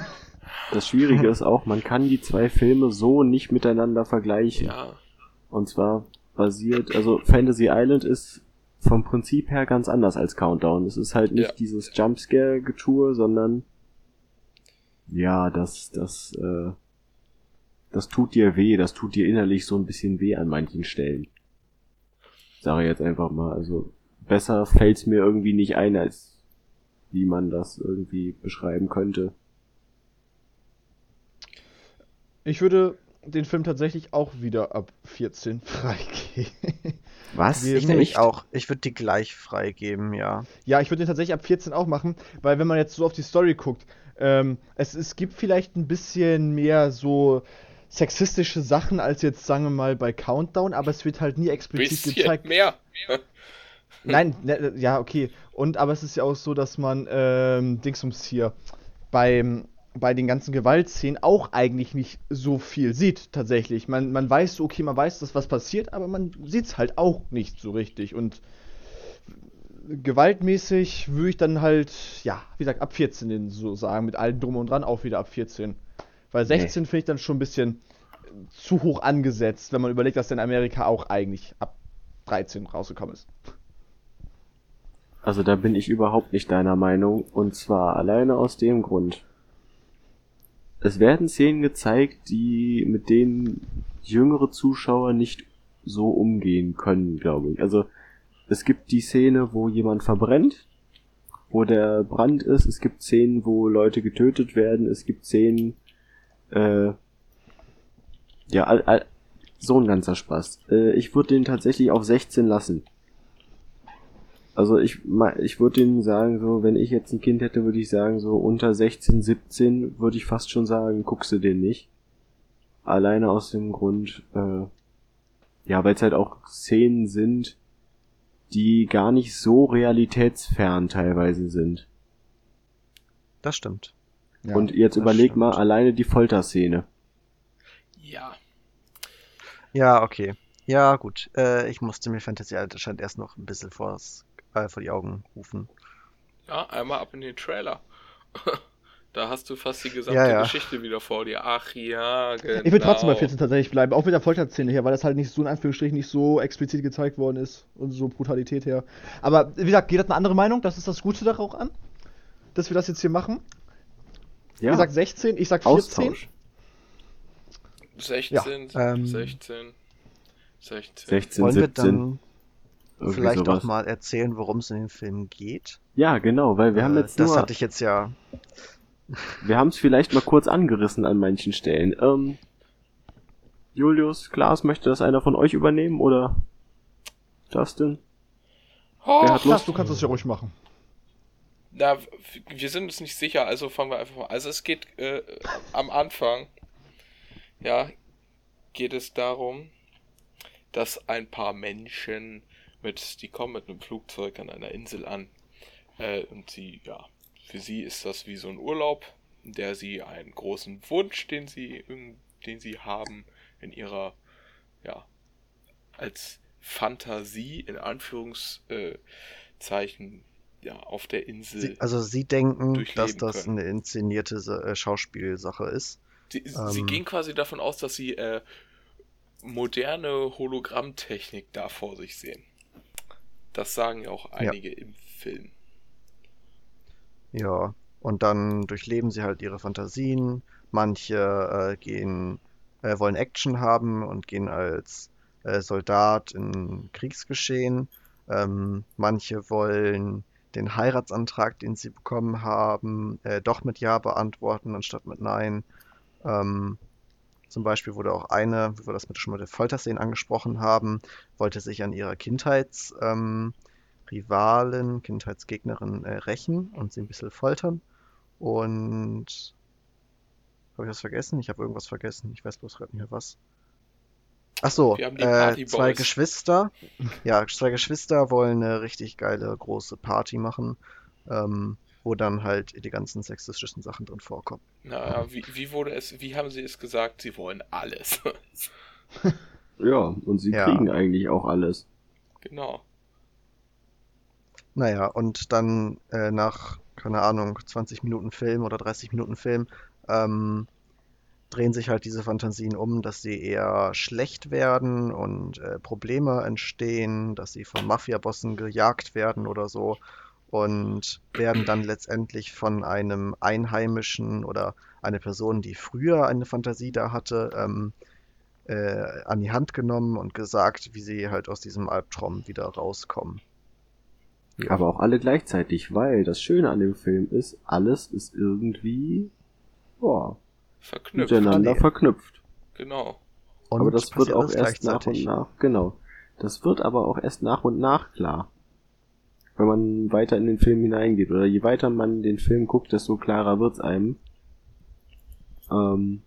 Speaker 3: Das Schwierige ist auch, man kann die zwei Filme so nicht miteinander vergleichen.
Speaker 1: Ja,
Speaker 3: Und zwar basiert, also Fantasy Island ist vom Prinzip her ganz anders als Countdown. Es ist halt nicht
Speaker 1: Ja.
Speaker 3: dieses Jumpscare-Getue, sondern ja, das, das, äh, das tut dir weh, das tut dir innerlich so ein bisschen weh an manchen Stellen. Sage ich jetzt einfach mal, also besser fällt's mir irgendwie nicht ein, als wie man das irgendwie beschreiben könnte.
Speaker 2: Ich würde den Film tatsächlich auch wieder ab 14 freigeben.
Speaker 3: Was?
Speaker 4: Ich nämlich
Speaker 3: Echt?
Speaker 4: auch. Ich würde die gleich freigeben, ja.
Speaker 2: Ja, ich würde den tatsächlich ab 14 auch machen, weil wenn man jetzt so auf die Story guckt, ähm, es, es gibt vielleicht ein bisschen mehr so sexistische Sachen als jetzt, sagen wir mal, bei Countdown, aber es wird halt nie explizit
Speaker 1: bisschen
Speaker 2: gezeigt.
Speaker 1: mehr.
Speaker 2: Nein, ne, ja, okay. Und aber es ist ja auch so, dass man ähm, Dingsums hier beim bei den ganzen Gewaltszenen auch eigentlich nicht so viel sieht, tatsächlich. Man, man weiß, so, okay, man weiß, dass was passiert, aber man sieht es halt auch nicht so richtig. Und gewaltmäßig würde ich dann halt, ja, wie gesagt, ab 14 den so sagen, mit allem drum und dran auch wieder ab 14. Weil 16 finde ich dann schon ein bisschen zu hoch angesetzt, wenn man überlegt, dass in Amerika auch eigentlich ab 13 rausgekommen ist.
Speaker 3: Also da bin ich überhaupt nicht deiner Meinung. Und zwar alleine aus dem Grund. Es werden Szenen gezeigt, die mit denen jüngere Zuschauer nicht so umgehen können, glaube ich. Also es gibt die Szene, wo jemand verbrennt, wo der Brand ist. Es gibt Szenen, wo Leute getötet werden. Es gibt Szenen, äh, ja, all, all, so ein ganzer Spaß. Äh, ich würde den tatsächlich auf 16 lassen. Also ich, ma- ich würde denen sagen, so, wenn ich jetzt ein Kind hätte, würde ich sagen, so unter 16, 17 würde ich fast schon sagen, guckst du den nicht. Alleine aus dem Grund, äh, ja, weil es halt auch Szenen sind, die gar nicht so realitätsfern teilweise sind.
Speaker 4: Das stimmt.
Speaker 2: Ja,
Speaker 3: Und jetzt überleg mal
Speaker 4: stimmt.
Speaker 3: alleine die Folterszene.
Speaker 1: Ja.
Speaker 4: Ja, okay. Ja, gut. Äh, ich musste mir Fantasy Island erst noch ein bisschen vors, äh, vor die Augen rufen.
Speaker 1: Ja, einmal ab in den Trailer. Da hast du fast die gesamte
Speaker 4: Ja, ja.
Speaker 1: Geschichte wieder vor dir. Ach ja, genau.
Speaker 2: Ich will trotzdem bei 14 tatsächlich bleiben, auch mit der Folterszene her, weil das halt nicht so in Anführungsstrichen nicht so explizit gezeigt worden ist und so Brutalität her. Aber wie gesagt, jeder hat eine andere Meinung, das ist das Gute daran auch an, dass wir das jetzt hier machen.
Speaker 3: Ja,
Speaker 2: Ihr sagt 16, ich sag 14.
Speaker 3: Austausch.
Speaker 1: 16,
Speaker 4: ähm,
Speaker 1: 16, 16.
Speaker 3: 16,
Speaker 4: Wollen wir
Speaker 3: 17.
Speaker 4: vielleicht
Speaker 3: sowas.
Speaker 4: auch mal erzählen, worum es in dem Film geht?
Speaker 3: Ja, genau, weil wir haben
Speaker 4: Äh,
Speaker 3: jetzt
Speaker 4: das
Speaker 3: nur,
Speaker 4: hatte ich jetzt ja.
Speaker 3: wir haben es vielleicht mal kurz angerissen an manchen Stellen. Ähm, Julius, Klaas, möchte das einer von euch übernehmen oder Justin?
Speaker 1: Oh,
Speaker 3: Wer hat
Speaker 2: Klaas, du kannst das ja ruhig machen.
Speaker 1: na, wir sind uns nicht sicher, also fangen wir einfach mal. Also es geht äh, am Anfang, ja, geht es darum, dass ein paar Menschen mit, die kommen mit einem Flugzeug an einer Insel an. Äh, und sie, ja, für sie ist das wie so ein Urlaub, in der sie einen großen Wunsch, den sie, irgend- den sie haben, in ihrer, ja, als Fantasie in Anführungszeichen Zeichen ja, auf der Insel.
Speaker 4: Sie, also sie denken, dass das
Speaker 1: können.
Speaker 4: eine inszenierte äh, Schauspielsache ist.
Speaker 1: Sie, sie
Speaker 4: Ähm.
Speaker 1: gehen quasi davon aus, dass sie äh, moderne Hologrammtechnik da vor sich sehen. Das sagen ja auch einige im Film.
Speaker 4: Ja, und dann durchleben sie halt ihre Fantasien. Manche äh, gehen, äh, wollen Action haben und gehen als äh, Soldat in Kriegsgeschehen. Ähm, manche wollen den Heiratsantrag, den sie bekommen haben, äh, doch mit Ja beantworten anstatt mit Nein. Ähm, zum Beispiel wurde auch eine, wie wir das mit schon mit der Folterszenen angesprochen haben, wollte sich an ihrer Kindheits, ähm, Kindheitsgegnerin äh, rächen und sie ein bisschen foltern. Und habe ich was vergessen? Ich habe irgendwas vergessen. Ich weiß bloß gerade nicht mehr was. Ach so, äh, zwei Geschwister. Ja, zwei Geschwister wollen eine richtig geile große Party machen, ähm, wo dann halt die ganzen sexistischen Sachen drin vorkommen.
Speaker 1: Na, wie, wie wurde es, wie haben sie es gesagt? Sie wollen alles.
Speaker 3: Ja, und sie
Speaker 4: Ja.
Speaker 3: kriegen eigentlich auch alles.
Speaker 1: genau.
Speaker 4: Naja, und dann äh, nach, keine Ahnung, 20 Minuten Film oder 30 Minuten Film, ähm, drehen sich halt diese Fantasien um, dass sie eher schlecht werden und äh, Probleme entstehen, dass sie von Mafiabossen gejagt werden oder so und werden dann letztendlich von einem Einheimischen oder eine Person, die früher eine Fantasie da hatte, ähm, äh, an die Hand genommen und gesagt, wie sie halt aus diesem Albtraum wieder rauskommen. Ja.
Speaker 3: Aber auch alle gleichzeitig, weil das Schöne an dem Film ist, alles ist irgendwie boah,
Speaker 1: Verknüpft.
Speaker 3: miteinander
Speaker 4: Nee.
Speaker 3: verknüpft.
Speaker 1: Genau.
Speaker 4: Und
Speaker 3: aber das wird auch erst nach und
Speaker 4: gleichzeitig.
Speaker 3: nach, genau. Das wird aber auch erst nach und nach klar. Wenn man weiter in den Film hineingeht. Oder je weiter man den Film guckt, desto klarer wird's einem. Ähm,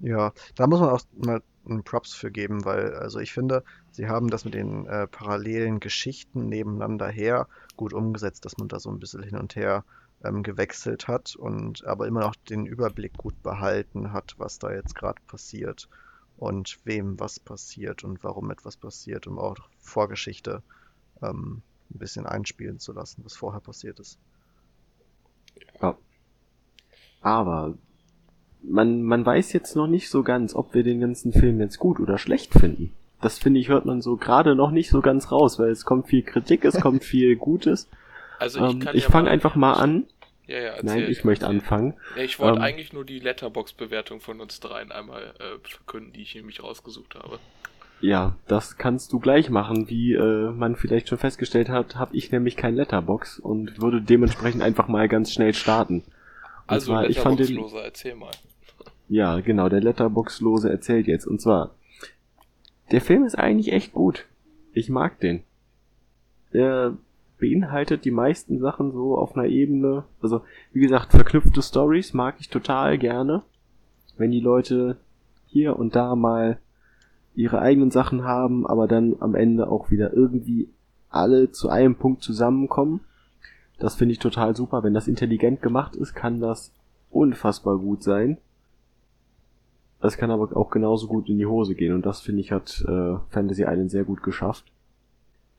Speaker 4: Ja, da muss man auch mal einen Props für geben, weil, also ich finde, sie haben das mit den äh, parallelen Geschichten nebeneinander her gut umgesetzt, dass man da so ein bisschen hin und her ähm, gewechselt hat und aber immer noch den Überblick gut behalten hat, was da jetzt gerade passiert und wem was passiert und warum etwas passiert, um auch Vorgeschichte ähm, ein bisschen einspielen zu lassen, was vorher passiert ist.
Speaker 3: aber man, man weiß jetzt noch nicht so ganz, ob wir den ganzen Film jetzt gut oder schlecht finden. Das finde ich, hört man so gerade noch nicht so ganz raus, weil es kommt viel Kritik, es kommt viel Gutes.
Speaker 1: Also ich
Speaker 3: Ähm, ich
Speaker 1: ja
Speaker 3: fange einfach mal an.
Speaker 1: Ja, ja,
Speaker 3: Nein, ich möchte
Speaker 1: erzähl.
Speaker 3: anfangen.
Speaker 1: Ja, ich wollte
Speaker 3: Ähm,
Speaker 1: eigentlich nur die Letterbox-Bewertung von uns dreien einmal äh, verkünden, die ich nämlich rausgesucht habe.
Speaker 3: Ja, das kannst du gleich machen. Wie äh, man vielleicht schon festgestellt hat, habe ich nämlich kein Letterbox und würde dementsprechend einfach mal ganz schnell starten. Und
Speaker 1: Also,
Speaker 3: zwar, ich fand den,
Speaker 1: erzähl mal.
Speaker 3: ja, genau, der Letterbox-Lose erzählt jetzt. Und zwar, der Film ist eigentlich echt gut. Ich mag den. Er beinhaltet die meisten Sachen so auf einer Ebene. Also, wie gesagt, verknüpfte Stories mag ich total gerne. Wenn die Leute hier und da mal ihre eigenen Sachen haben, aber dann am Ende auch wieder irgendwie alle zu einem Punkt zusammenkommen. Das finde ich total super. Wenn das intelligent gemacht ist, kann das unfassbar gut sein. Das kann aber auch genauso gut in die Hose gehen und das finde ich hat äh, Fantasy Island sehr gut geschafft.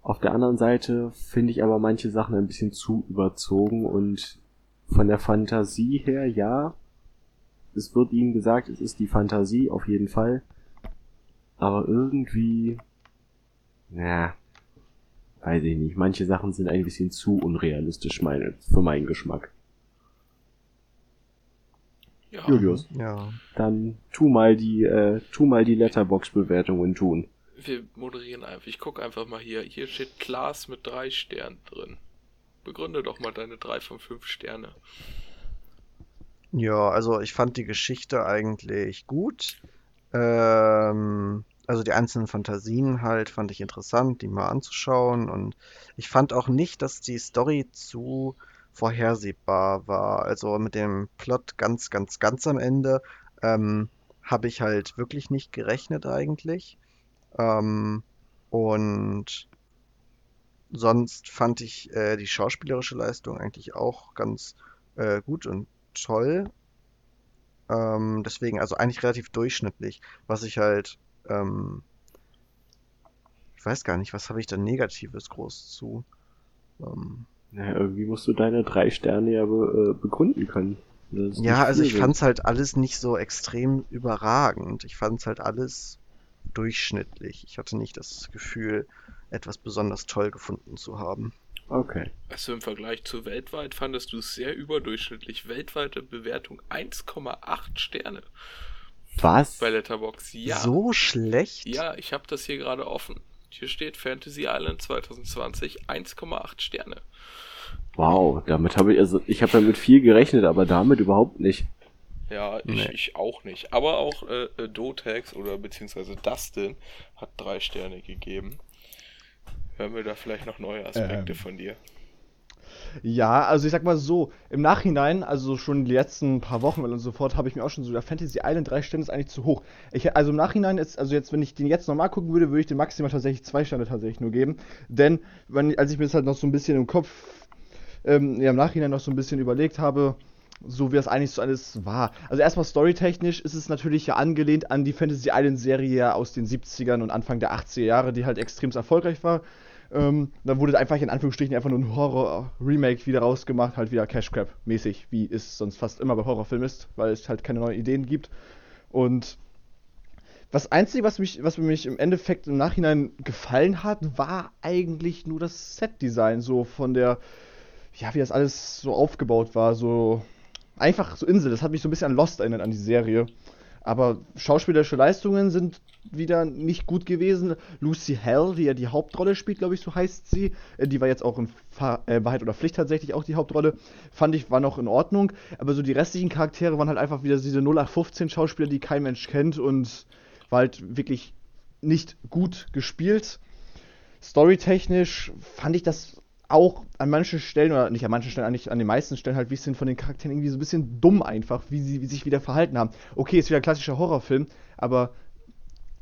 Speaker 3: Auf der anderen Seite finde ich aber manche Sachen ein bisschen zu überzogen und von der Fantasie her, ja, es wird ihnen gesagt, es ist die Fantasie auf jeden Fall, aber irgendwie, na, weiß ich nicht, manche Sachen sind ein bisschen zu unrealistisch meine, für meinen Geschmack.
Speaker 1: Ja,
Speaker 3: Julius,
Speaker 4: Ja.
Speaker 3: dann tu mal die, äh, tu mal die Letterbox-Bewertungen tun.
Speaker 1: Wir moderieren einfach. Ich gucke einfach mal hier. Hier steht Klaas mit drei Sternen drin. Begründe doch mal deine drei von fünf Sterne.
Speaker 4: Ja, also ich fand die Geschichte eigentlich gut. Ähm, also die einzelnen Fantasien halt fand ich interessant, die mal anzuschauen. Und ich fand auch nicht, dass die Story zu vorhersehbar war. Also mit dem Plot ganz, ganz, ganz am Ende ähm, habe ich halt wirklich nicht gerechnet eigentlich. Ähm, und sonst fand ich äh, die schauspielerische Leistung eigentlich auch ganz äh, gut und toll. Ähm, deswegen, also eigentlich relativ durchschnittlich. Was ich halt ähm, ich weiß gar nicht, was habe ich da Negatives groß zu. Ähm,
Speaker 3: Naja, irgendwie musst du deine drei Sterne ja be äh, begründen können.
Speaker 4: Ja, also ich
Speaker 3: viel
Speaker 4: fand's halt alles nicht so extrem überragend. Ich fand's halt alles durchschnittlich. Ich hatte nicht das Gefühl, etwas besonders toll gefunden zu haben.
Speaker 3: Okay.
Speaker 1: Also im Vergleich zu weltweit fandest du es sehr überdurchschnittlich. Weltweite Bewertung 1,8 Sterne
Speaker 3: Was?
Speaker 1: bei Letterbox. Ja.
Speaker 4: So schlecht?
Speaker 1: Ja, ich habe das hier gerade offen. Hier steht Fantasy Island 2020 1,8 Sterne.
Speaker 3: Wow, damit habe ich, also ich habe damit viel gerechnet, aber damit überhaupt nicht.
Speaker 1: Ja, ich,
Speaker 4: Nee.
Speaker 1: ich auch nicht. Aber auch äh, äh, Dotex oder beziehungsweise Dustin hat drei Sterne gegeben. Hören wir da vielleicht noch neue Aspekte
Speaker 2: Ähm.
Speaker 1: von dir?
Speaker 2: Ja, also ich sag mal so, im Nachhinein, also schon die letzten paar Wochen und so fort, habe ich mir auch schon so, der Fantasy Island drei Sterne ist eigentlich zu hoch. Ich, also im Nachhinein ist, also jetzt, wenn ich den jetzt nochmal gucken würde, würde ich den maximal tatsächlich zwei Sterne tatsächlich nur geben. Denn, wenn, als ich mir das halt noch so ein bisschen im Kopf, ähm, ja, im Nachhinein noch so ein bisschen überlegt habe, so wie das eigentlich so alles war. Also erstmal storytechnisch ist es natürlich ja angelehnt an die Fantasy Island Serie aus den 70ern und Anfang der 80er Jahre, die halt extrem erfolgreich war. Ähm, da wurde einfach in Anführungsstrichen einfach nur ein Horror-Remake wieder rausgemacht, halt wieder Cash Grab-mäßig, wie es sonst fast immer bei Horrorfilmen ist, weil es halt keine neuen Ideen gibt. Und das Einzige, was mich, was mich im Endeffekt im Nachhinein gefallen hat, war eigentlich nur das Set-Design, so von der, ja, wie das alles so aufgebaut war, so einfach so Insel. Das hat mich so ein bisschen an Lost erinnert, an die Serie. Aber schauspielerische Leistungen sind wieder nicht gut gewesen. Lucy Hell, die ja die Hauptrolle spielt, glaube ich, so heißt sie, äh, die war jetzt auch in äh, Wahrheit oder Pflicht tatsächlich auch die Hauptrolle, fand ich, war noch in Ordnung. Aber so die restlichen Charaktere waren halt einfach wieder diese 0815 Schauspieler, die kein Mensch kennt und war halt wirklich nicht gut gespielt. Storytechnisch fand ich das auch an manchen Stellen, oder nicht an manchen Stellen, eigentlich an den meisten Stellen halt ein bisschen von den Charakteren irgendwie so ein bisschen dumm einfach, wie sie wie sich wieder verhalten haben. Okay, ist wieder ein klassischer Horrorfilm, aber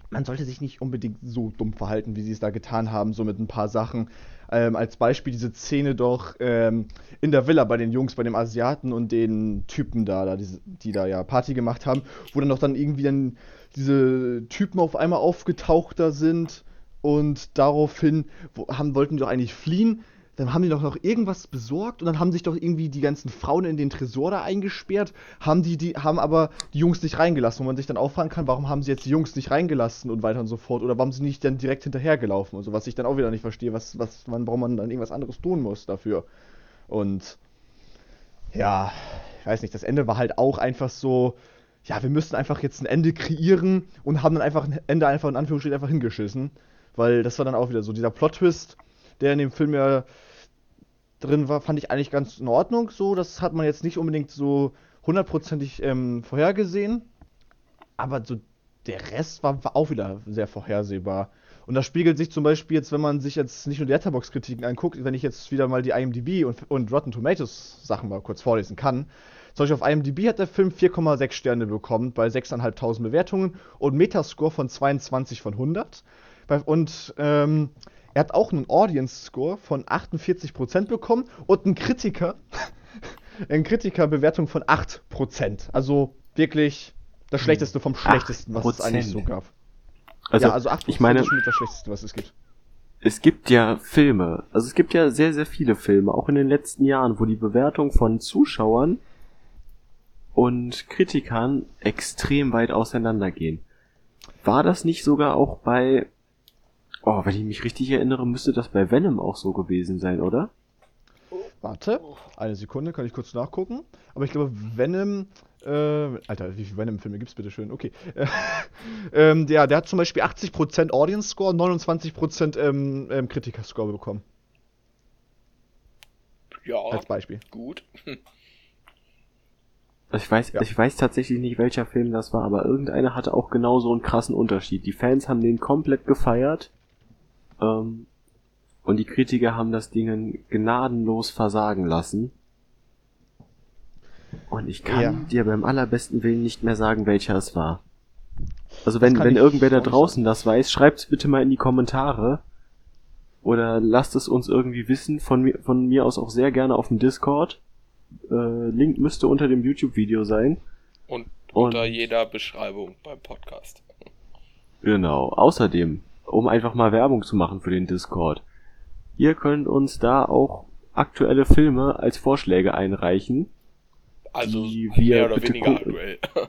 Speaker 2: man sollte sich nicht unbedingt so dumm verhalten, wie sie es da getan haben, so mit ein paar Sachen. Ähm, als Beispiel diese Szene doch ähm, in der Villa bei den Jungs, bei dem Asiaten und den Typen da, da diese, die da ja Party gemacht haben, wo dann doch dann irgendwie dann diese Typen auf einmal aufgetauchter sind und daraufhin wo, haben, wollten die doch eigentlich fliehen. Dann haben die doch noch irgendwas besorgt und dann haben sich doch irgendwie die ganzen Frauen in den Tresor da eingesperrt, haben die, die, haben aber die Jungs nicht reingelassen, wo man sich dann auch fragen kann, warum haben sie jetzt die Jungs nicht reingelassen und weiter und so fort oder warum die nicht dann direkt hinterhergelaufen und so, was ich dann auch wieder nicht verstehe, was, was, man, warum man dann irgendwas anderes tun muss dafür. Und ja, ich weiß nicht, das Ende war halt auch einfach so, ja, wir müssten einfach jetzt ein Ende kreieren und haben dann einfach ein Ende einfach in Anführungsstrichen einfach hingeschissen, weil das war dann auch wieder so dieser Plot-Twist, der in dem Film ja drin war, fand ich eigentlich ganz in Ordnung. So, das hat man jetzt nicht unbedingt so hundertprozentig ähm, vorhergesehen. Aber so der Rest war, war auch wieder sehr vorhersehbar. Und das spiegelt sich zum Beispiel jetzt, wenn man sich jetzt nicht nur die Letterbox-Kritiken anguckt, wenn ich jetzt wieder mal die IMDb und, und Rotten Tomatoes Sachen mal kurz vorlesen kann. Zum Beispiel auf IMDb hat der Film 4,6 Sterne bekommen bei 6.500 Bewertungen und Metascore von 22 von 100. Bei- Und ähm, er hat auch einen Audience-Score von 48% bekommen und einen Kritiker, eine Kritikerbewertung von 8%. Also wirklich das Schlechteste vom Schlechtesten, was es
Speaker 3: 8%.
Speaker 2: eigentlich so gab.
Speaker 3: Also,
Speaker 2: ja, also 8%
Speaker 3: ich meine,
Speaker 2: ist schon mit das Schlechteste, was es gibt.
Speaker 3: es gibt ja Filme, also es gibt ja sehr, sehr viele Filme, auch in den letzten Jahren, wo die Bewertung von Zuschauern und Kritikern extrem weit auseinandergehen. War das nicht sogar auch bei, oh, wenn ich mich richtig erinnere, müsste das bei Venom auch so gewesen sein, oder?
Speaker 2: Warte, eine Sekunde, kann ich kurz nachgucken. Aber ich glaube, Venom. Äh, Alter, wie viele Venom-Filme gibt's bitte schön? Okay. ähm, der, der hat zum Beispiel 80% Audience-Score und 29% ähm, ähm, Kritiker-Score bekommen.
Speaker 1: Ja,
Speaker 2: Als Beispiel.
Speaker 1: gut.
Speaker 3: Also ich weiß,
Speaker 2: Ja.
Speaker 3: ich weiß tatsächlich nicht, welcher Film das war, aber irgendeiner hatte auch genau so einen krassen Unterschied. Die Fans haben den komplett gefeiert, ähm, und die Kritiker haben das Ding gnadenlos versagen lassen. Und ich kann
Speaker 2: Ja.
Speaker 3: dir beim allerbesten Willen nicht mehr sagen, welcher es war. Also wenn, wenn irgendwer da draußen das weiß, schreibt's bitte mal in die Kommentare. Oder lasst es uns irgendwie wissen, von mir, von mir aus auch sehr gerne auf dem Discord. Äh, Link müsste unter dem YouTube-Video sein.
Speaker 1: Und
Speaker 3: Und-
Speaker 1: unter jeder Beschreibung beim Podcast.
Speaker 3: Genau. Außerdem, um einfach mal Werbung zu machen für den Discord. Ihr könnt uns da auch aktuelle Filme als Vorschläge einreichen.
Speaker 1: Also
Speaker 3: die wir
Speaker 1: mehr oder
Speaker 3: bitte
Speaker 1: weniger
Speaker 3: gucken.
Speaker 1: aktuell.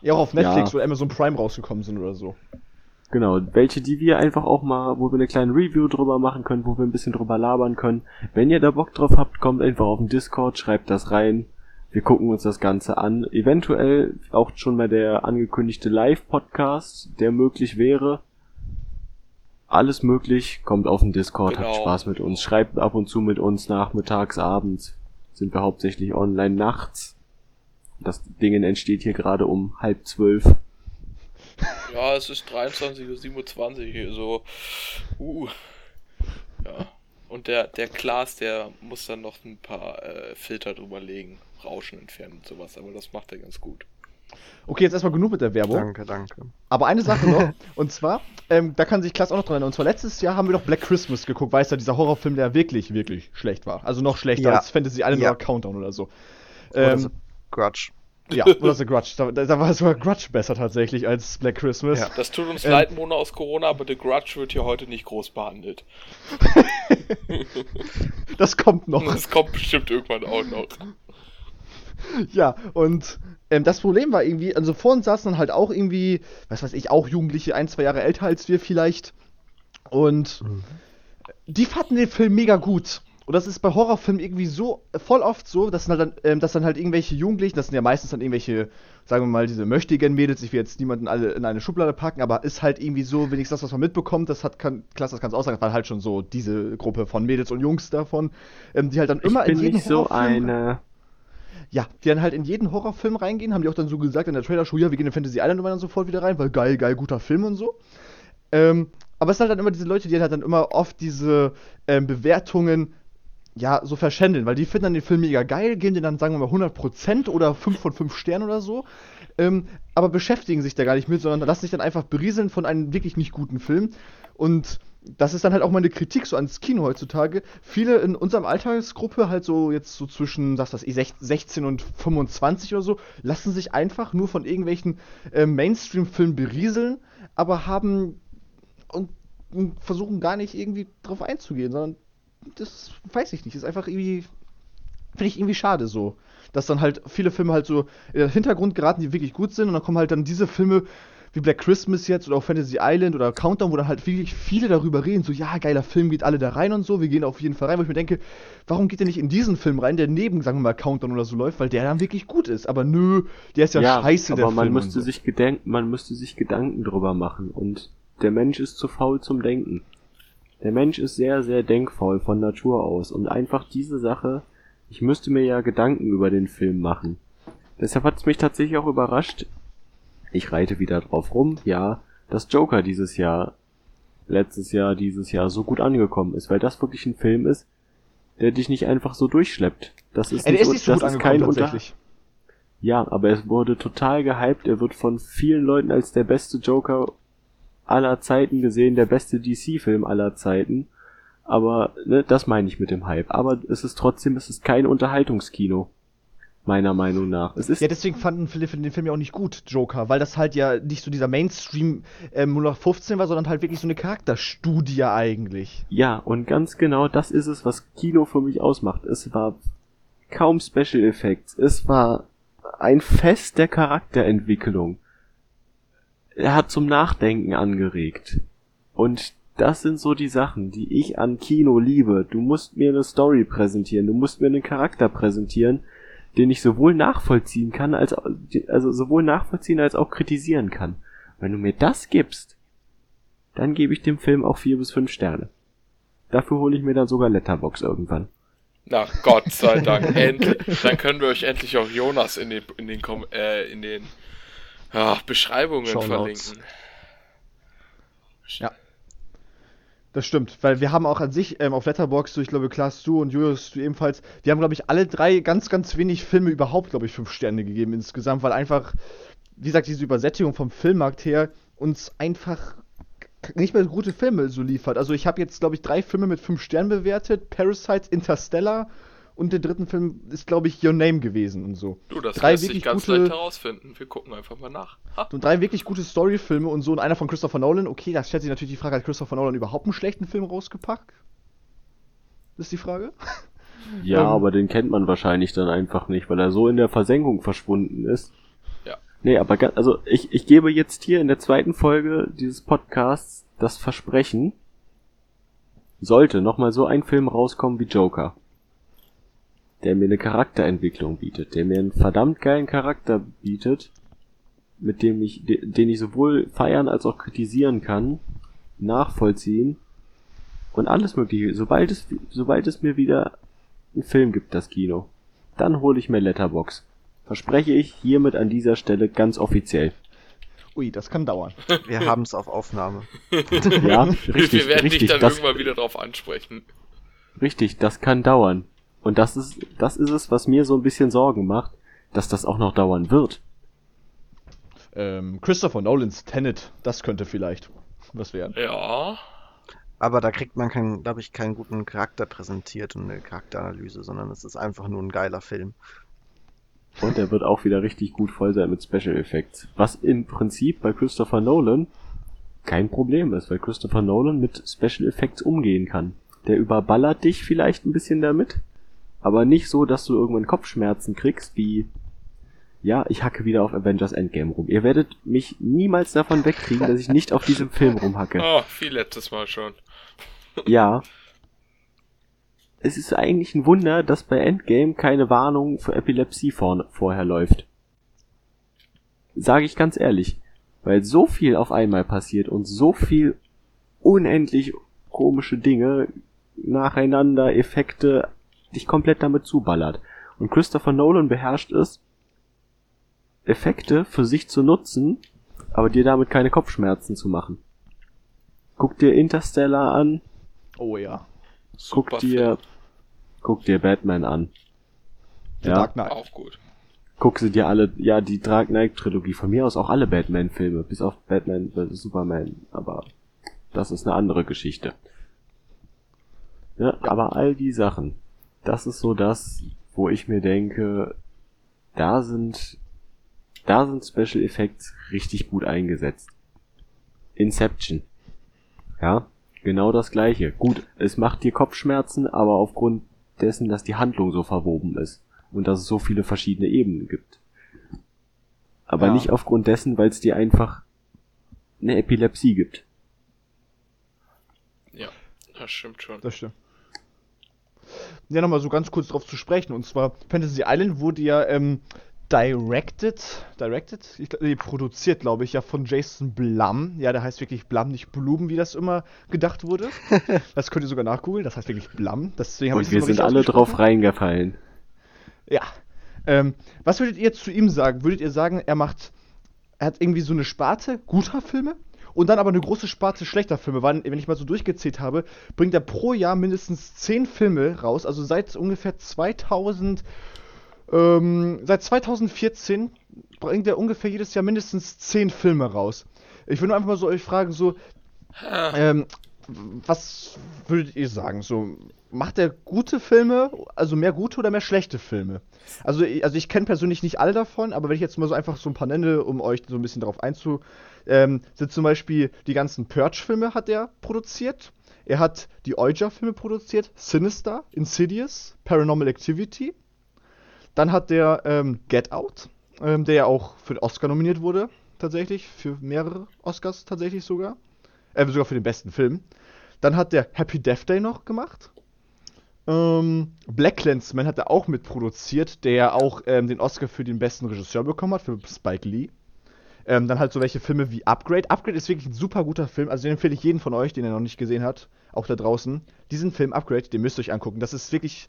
Speaker 2: Ja, auch auf Netflix
Speaker 3: Ja.
Speaker 2: oder Amazon Prime rausgekommen sind oder so.
Speaker 3: Genau, welche, die wir einfach auch mal, wo wir eine kleine Review drüber machen können, wo wir ein bisschen drüber labern können. Wenn ihr da Bock drauf habt, kommt einfach auf den Discord, schreibt das rein. Wir gucken uns das Ganze an. Eventuell auch schon mal der angekündigte Live-Podcast, der möglich wäre. Alles möglich, kommt auf den Discord,
Speaker 1: Genau.
Speaker 3: habt Spaß mit uns, schreibt ab und zu mit uns nachmittags, abends. Sind wir hauptsächlich online nachts. Das Ding entsteht hier gerade um halb zwölf.
Speaker 1: Ja, es ist 23.27 Uhr, so. Uh. Ja. Und der, der Klaas, der muss dann noch ein paar äh, Filter drüber legen, Rauschen entfernen und sowas, aber das macht er ganz gut.
Speaker 2: Okay, jetzt erstmal genug mit der Werbung.
Speaker 4: Danke, danke.
Speaker 2: Aber eine Sache noch, und zwar, ähm, da kann sich Klaas auch noch dran erinnern. Und zwar letztes Jahr haben wir doch Black Christmas geguckt, weißt du, dieser Horrorfilm, der wirklich, wirklich schlecht war. Also noch schlechter
Speaker 4: Ja.
Speaker 2: als Fantasy Island
Speaker 4: Ja.
Speaker 2: oder Countdown oder so.
Speaker 4: Oder
Speaker 2: Ähm,
Speaker 4: so Grudge.
Speaker 2: ja, oder The Grudge. Da, da war sogar Grudge besser tatsächlich als Black Christmas.
Speaker 4: Ja.
Speaker 1: Das tut uns
Speaker 2: Ähm.
Speaker 1: leid, Mona aus Corona, aber The Grudge wird hier heute nicht groß behandelt.
Speaker 2: Das kommt noch.
Speaker 1: Das kommt bestimmt irgendwann auch noch.
Speaker 2: Ja, und ähm, das Problem war irgendwie, also vor uns saßen dann halt auch irgendwie, was weiß ich, auch Jugendliche, ein, zwei Jahre älter als wir vielleicht. Und die fanden den Film mega gut. Und das ist bei Horrorfilmen irgendwie so voll oft so, dass dann, halt, ähm, dass dann halt irgendwelche Jugendlichen, das sind ja meistens dann irgendwelche, sagen wir mal, diese möchtigen Mädels, ich will jetzt niemanden alle in eine Schublade packen, aber ist halt irgendwie so, wenigstens das, was man mitbekommt, das hat, kann, Klasse, das kannst du auch sagen, das war halt schon so diese Gruppe von Mädels und Jungs davon, ähm, die halt dann immer
Speaker 3: ich bin
Speaker 2: in jeden
Speaker 3: nicht so
Speaker 2: Horrorfilm
Speaker 3: eine.
Speaker 2: Ja, die dann halt in jeden Horrorfilm reingehen, haben die auch dann so gesagt in der Trailer-Show, ja, wir gehen in Fantasy Island und dann sofort wieder rein, weil geil, geil, guter Film und so. Ähm, aber es sind halt dann immer diese Leute, die halt dann immer oft diese ähm, Bewertungen, ja, so verschändeln, weil die finden dann den Film mega geil, geben den dann, sagen wir mal, 100% oder 5 von 5 Sternen oder so, ähm, aber beschäftigen sich da gar nicht mit, sondern lassen sich dann einfach berieseln von einem wirklich nicht guten Film. Und das ist dann halt auch meine Kritik so ans Kino heutzutage. Viele in unserem Alltagsgruppe, halt so jetzt so zwischen, weiß ich, 16 und 25 oder so, lassen sich einfach nur von irgendwelchen äh, Mainstream-Filmen berieseln, aber haben und, und versuchen gar nicht irgendwie drauf einzugehen, sondern das weiß ich nicht. Ist einfach irgendwie, finde ich irgendwie schade so. Dass dann halt viele Filme halt so in den Hintergrund geraten, die wirklich gut sind und dann kommen halt dann diese Filme wie Black Christmas jetzt oder auch Fantasy Island oder Countdown, wo dann halt wirklich viele darüber reden, so ja, geiler Film, geht alle da rein und so, wir gehen auf jeden Fall rein, wo ich mir denke, warum geht ihr nicht in diesen Film rein, der neben, sagen wir mal, Countdown oder so läuft, weil der dann wirklich gut ist, aber nö, der ist ja, scheiße,
Speaker 3: aber
Speaker 2: der
Speaker 3: man
Speaker 2: Film.
Speaker 3: müsste
Speaker 2: so.
Speaker 3: sich gedenken, man müsste sich Gedanken drüber machen und der Mensch ist zu faul zum Denken. Der Mensch ist sehr, sehr denkfaul von Natur aus und einfach diese Sache, ich müsste mir ja Gedanken über den Film machen. Deshalb hat es mich tatsächlich auch überrascht. Ich reite wieder drauf rum, ja, dass Joker dieses Jahr, letztes Jahr, dieses Jahr so gut angekommen ist, weil das wirklich ein Film ist, der dich nicht einfach so durchschleppt. Das ist
Speaker 2: der ist nicht so
Speaker 3: das ist kein Unter
Speaker 2: tatsächlich.
Speaker 3: ja, aber es wurde total gehypt. Er wird von vielen Leuten als der beste Joker aller Zeiten gesehen, der beste DC-Film aller Zeiten. Aber ne, das meine ich mit dem Hype. Aber es ist trotzdem, es ist kein Unterhaltungskino. Meiner Meinung nach. Es ist
Speaker 2: Ja, deswegen fanden viele den Film ja auch nicht gut, Joker, weil das halt ja nicht so dieser Mainstream ähm, 0815 war, sondern halt wirklich so eine Charakterstudie eigentlich.
Speaker 3: Ja, und ganz genau das ist es, was Kino für mich ausmacht. Es war kaum Special Effects. Es war ein Fest der Charakterentwicklung. Er hat zum Nachdenken angeregt. Und das sind so die Sachen, die ich an Kino liebe. Du musst mir eine Story präsentieren, du musst mir einen Charakter präsentieren, den ich sowohl nachvollziehen kann, als also sowohl nachvollziehen als auch kritisieren kann. Wenn du mir das gibst, dann gebe ich dem Film auch vier bis fünf Sterne. Dafür hole ich mir dann sogar Letterbox irgendwann.
Speaker 1: Na Gott sei Dank, endlich. Dann können wir euch endlich auch Jonas in den, in den, Kom äh, in den ah, Beschreibungen
Speaker 4: Shownotes.
Speaker 1: verlinken.
Speaker 2: Ja. Das stimmt, weil wir haben auch an sich ähm, auf Letterboxd, so ich glaube, Klaas, du und Julius, du ebenfalls, wir haben, glaube ich, alle drei ganz, ganz wenig Filme überhaupt, glaube ich, fünf Sterne gegeben insgesamt, weil einfach, wie gesagt, diese Übersättigung vom Filmmarkt her uns einfach nicht mehr gute Filme so liefert. Also ich habe jetzt, glaube ich, drei Filme mit fünf Sternen bewertet, Parasite, Interstellar und der dritten Film ist, glaube ich, Your Name gewesen und so.
Speaker 1: Du, das
Speaker 2: Drei
Speaker 1: lässt sich
Speaker 2: wirklich
Speaker 1: ganz
Speaker 2: gute-
Speaker 1: leicht herausfinden. Wir gucken einfach mal nach. Ha.
Speaker 2: So drei wirklich gute Storyfilme und so und einer von Christopher Nolan. Okay, da stellt sich natürlich die Frage, hat Christopher Nolan überhaupt einen schlechten Film rausgepackt? Das ist die Frage.
Speaker 3: Ja,
Speaker 2: Ähm.
Speaker 3: aber den kennt man wahrscheinlich dann einfach nicht, weil er so in der Versenkung verschwunden ist.
Speaker 1: Ja.
Speaker 3: Nee, aber ga- also ich, ich gebe jetzt hier in der zweiten Folge dieses Podcasts das Versprechen, sollte nochmal so ein Film rauskommen wie Joker, der mir eine Charakterentwicklung bietet, der mir einen verdammt geilen Charakter bietet, mit dem ich, de- den ich sowohl feiern als auch kritisieren kann, nachvollziehen und alles mögliche. Sobald es, sobald es mir wieder einen Film gibt, das Kino, dann hole ich mir Letterbox. Verspreche ich hiermit an dieser Stelle ganz offiziell.
Speaker 2: Ui, das kann dauern.
Speaker 4: Wir haben es auf Aufnahme.
Speaker 3: Ja, richtig,
Speaker 1: wir werden
Speaker 3: richtig.
Speaker 1: dich dann
Speaker 3: das,
Speaker 1: irgendwann wieder drauf ansprechen.
Speaker 3: richtig, das kann dauern. Und das ist, das ist es, was mir so ein bisschen Sorgen macht, dass das auch noch dauern wird.
Speaker 2: Ähm, Christopher Nolans Tenet, das könnte vielleicht was werden.
Speaker 1: Ja.
Speaker 4: Aber da kriegt man, keinen, glaube ich, keinen guten Charakter präsentiert und eine Charakteranalyse, sondern es ist einfach nur ein geiler Film.
Speaker 3: Und er wird auch wieder richtig gut voll sein mit Special Effects. Was im Prinzip bei Christopher Nolan kein Problem ist, weil Christopher Nolan mit Special Effects umgehen kann. Der überballert dich vielleicht ein bisschen damit, aber nicht so, dass du irgendwann Kopfschmerzen kriegst, wie ja, ich hacke wieder auf Avengers Endgame rum. Ihr werdet mich niemals davon wegkriegen, dass ich nicht auf diesem Film rumhacke.
Speaker 1: Oh, wie letztes Mal schon.
Speaker 3: Ja. Es ist eigentlich ein Wunder, dass bei Endgame keine Warnung für Epilepsie vor, vorher läuft. Sage ich ganz ehrlich. Weil so viel auf einmal passiert und so viel unendlich komische Dinge nacheinander, Effekte, dich komplett damit zuballert. Und Christopher Nolan beherrscht es, Effekte für sich zu nutzen, aber dir damit keine Kopfschmerzen zu machen. Guck dir Interstellar an,
Speaker 2: Oh ja.
Speaker 3: guck
Speaker 1: Super
Speaker 3: dir, guck dir Batman an.
Speaker 2: The
Speaker 3: Ja.
Speaker 2: Dark
Speaker 1: Film.
Speaker 2: Knight.
Speaker 1: Auch gut.
Speaker 3: Guck sie dir alle, ja, die Dark Knight Trilogie, von mir aus auch alle Batman-Filme, bis auf Batman vs. Superman, aber das ist eine andere Geschichte. Ja, aber all die Sachen, das ist so das, wo ich mir denke, da sind, da sind Special Effects richtig gut eingesetzt. Inception. Ja, genau das gleiche. Gut, es macht dir Kopfschmerzen, aber aufgrund dessen, dass die Handlung so verwoben ist und dass es so viele verschiedene Ebenen gibt. Aber
Speaker 2: Ja.
Speaker 3: nicht aufgrund dessen, weil es dir einfach eine Epilepsie gibt.
Speaker 1: Ja, das stimmt schon.
Speaker 2: Das stimmt. Ja, nochmal so ganz kurz drauf zu sprechen. Und zwar, Fantasy Island wurde ja ähm, directed, directed? Ich, nee, produziert, glaube ich, ja von Jason Blum. Ja, der heißt wirklich Blum, nicht Blum, wie das immer gedacht wurde. das könnt ihr sogar nachgoogeln, das heißt wirklich Blum. Deswegen
Speaker 3: Und wir sind alle drauf reingefallen.
Speaker 2: Ja. Ähm, was würdet ihr zu ihm sagen? Würdet ihr sagen, er macht, er hat irgendwie so eine Sparte guter Filme und dann aber eine große Sparte schlechter Filme? Weil, wenn ich mal so durchgezählt habe, bringt er pro Jahr mindestens 10 Filme raus. Also seit ungefähr 2000, ähm, seit 2014 bringt er ungefähr jedes Jahr mindestens 10 Filme raus. Ich würde einfach mal so euch fragen, so, ähm, was würdet ihr sagen? So, macht er gute Filme, also mehr gute oder mehr schlechte Filme? Also, also ich kenne persönlich nicht alle davon, aber wenn ich jetzt mal so einfach so ein paar nenne, um euch so ein bisschen darauf einzu, ähm, sind zum Beispiel die ganzen Purge-Filme hat er produziert. Er hat die Ouija-Filme produziert, Sinister, Insidious, Paranormal Activity. Dann hat der ähm, Get Out, ähm, der ja auch für den Oscar nominiert wurde, tatsächlich, für mehrere Oscars tatsächlich sogar. Äh, sogar für den besten Film. Dann hat der Happy Death Day noch gemacht. Ähm, Black Clansman hat er auch mitproduziert, der ja auch ähm, den Oscar für den besten Regisseur bekommen hat, für Spike Lee. Ähm, dann halt so welche Filme wie Upgrade. Upgrade ist wirklich ein super guter Film, also den empfehle ich jeden von euch, den er noch nicht gesehen hat, auch da draußen. Diesen Film Upgrade, den müsst ihr euch angucken. Das ist wirklich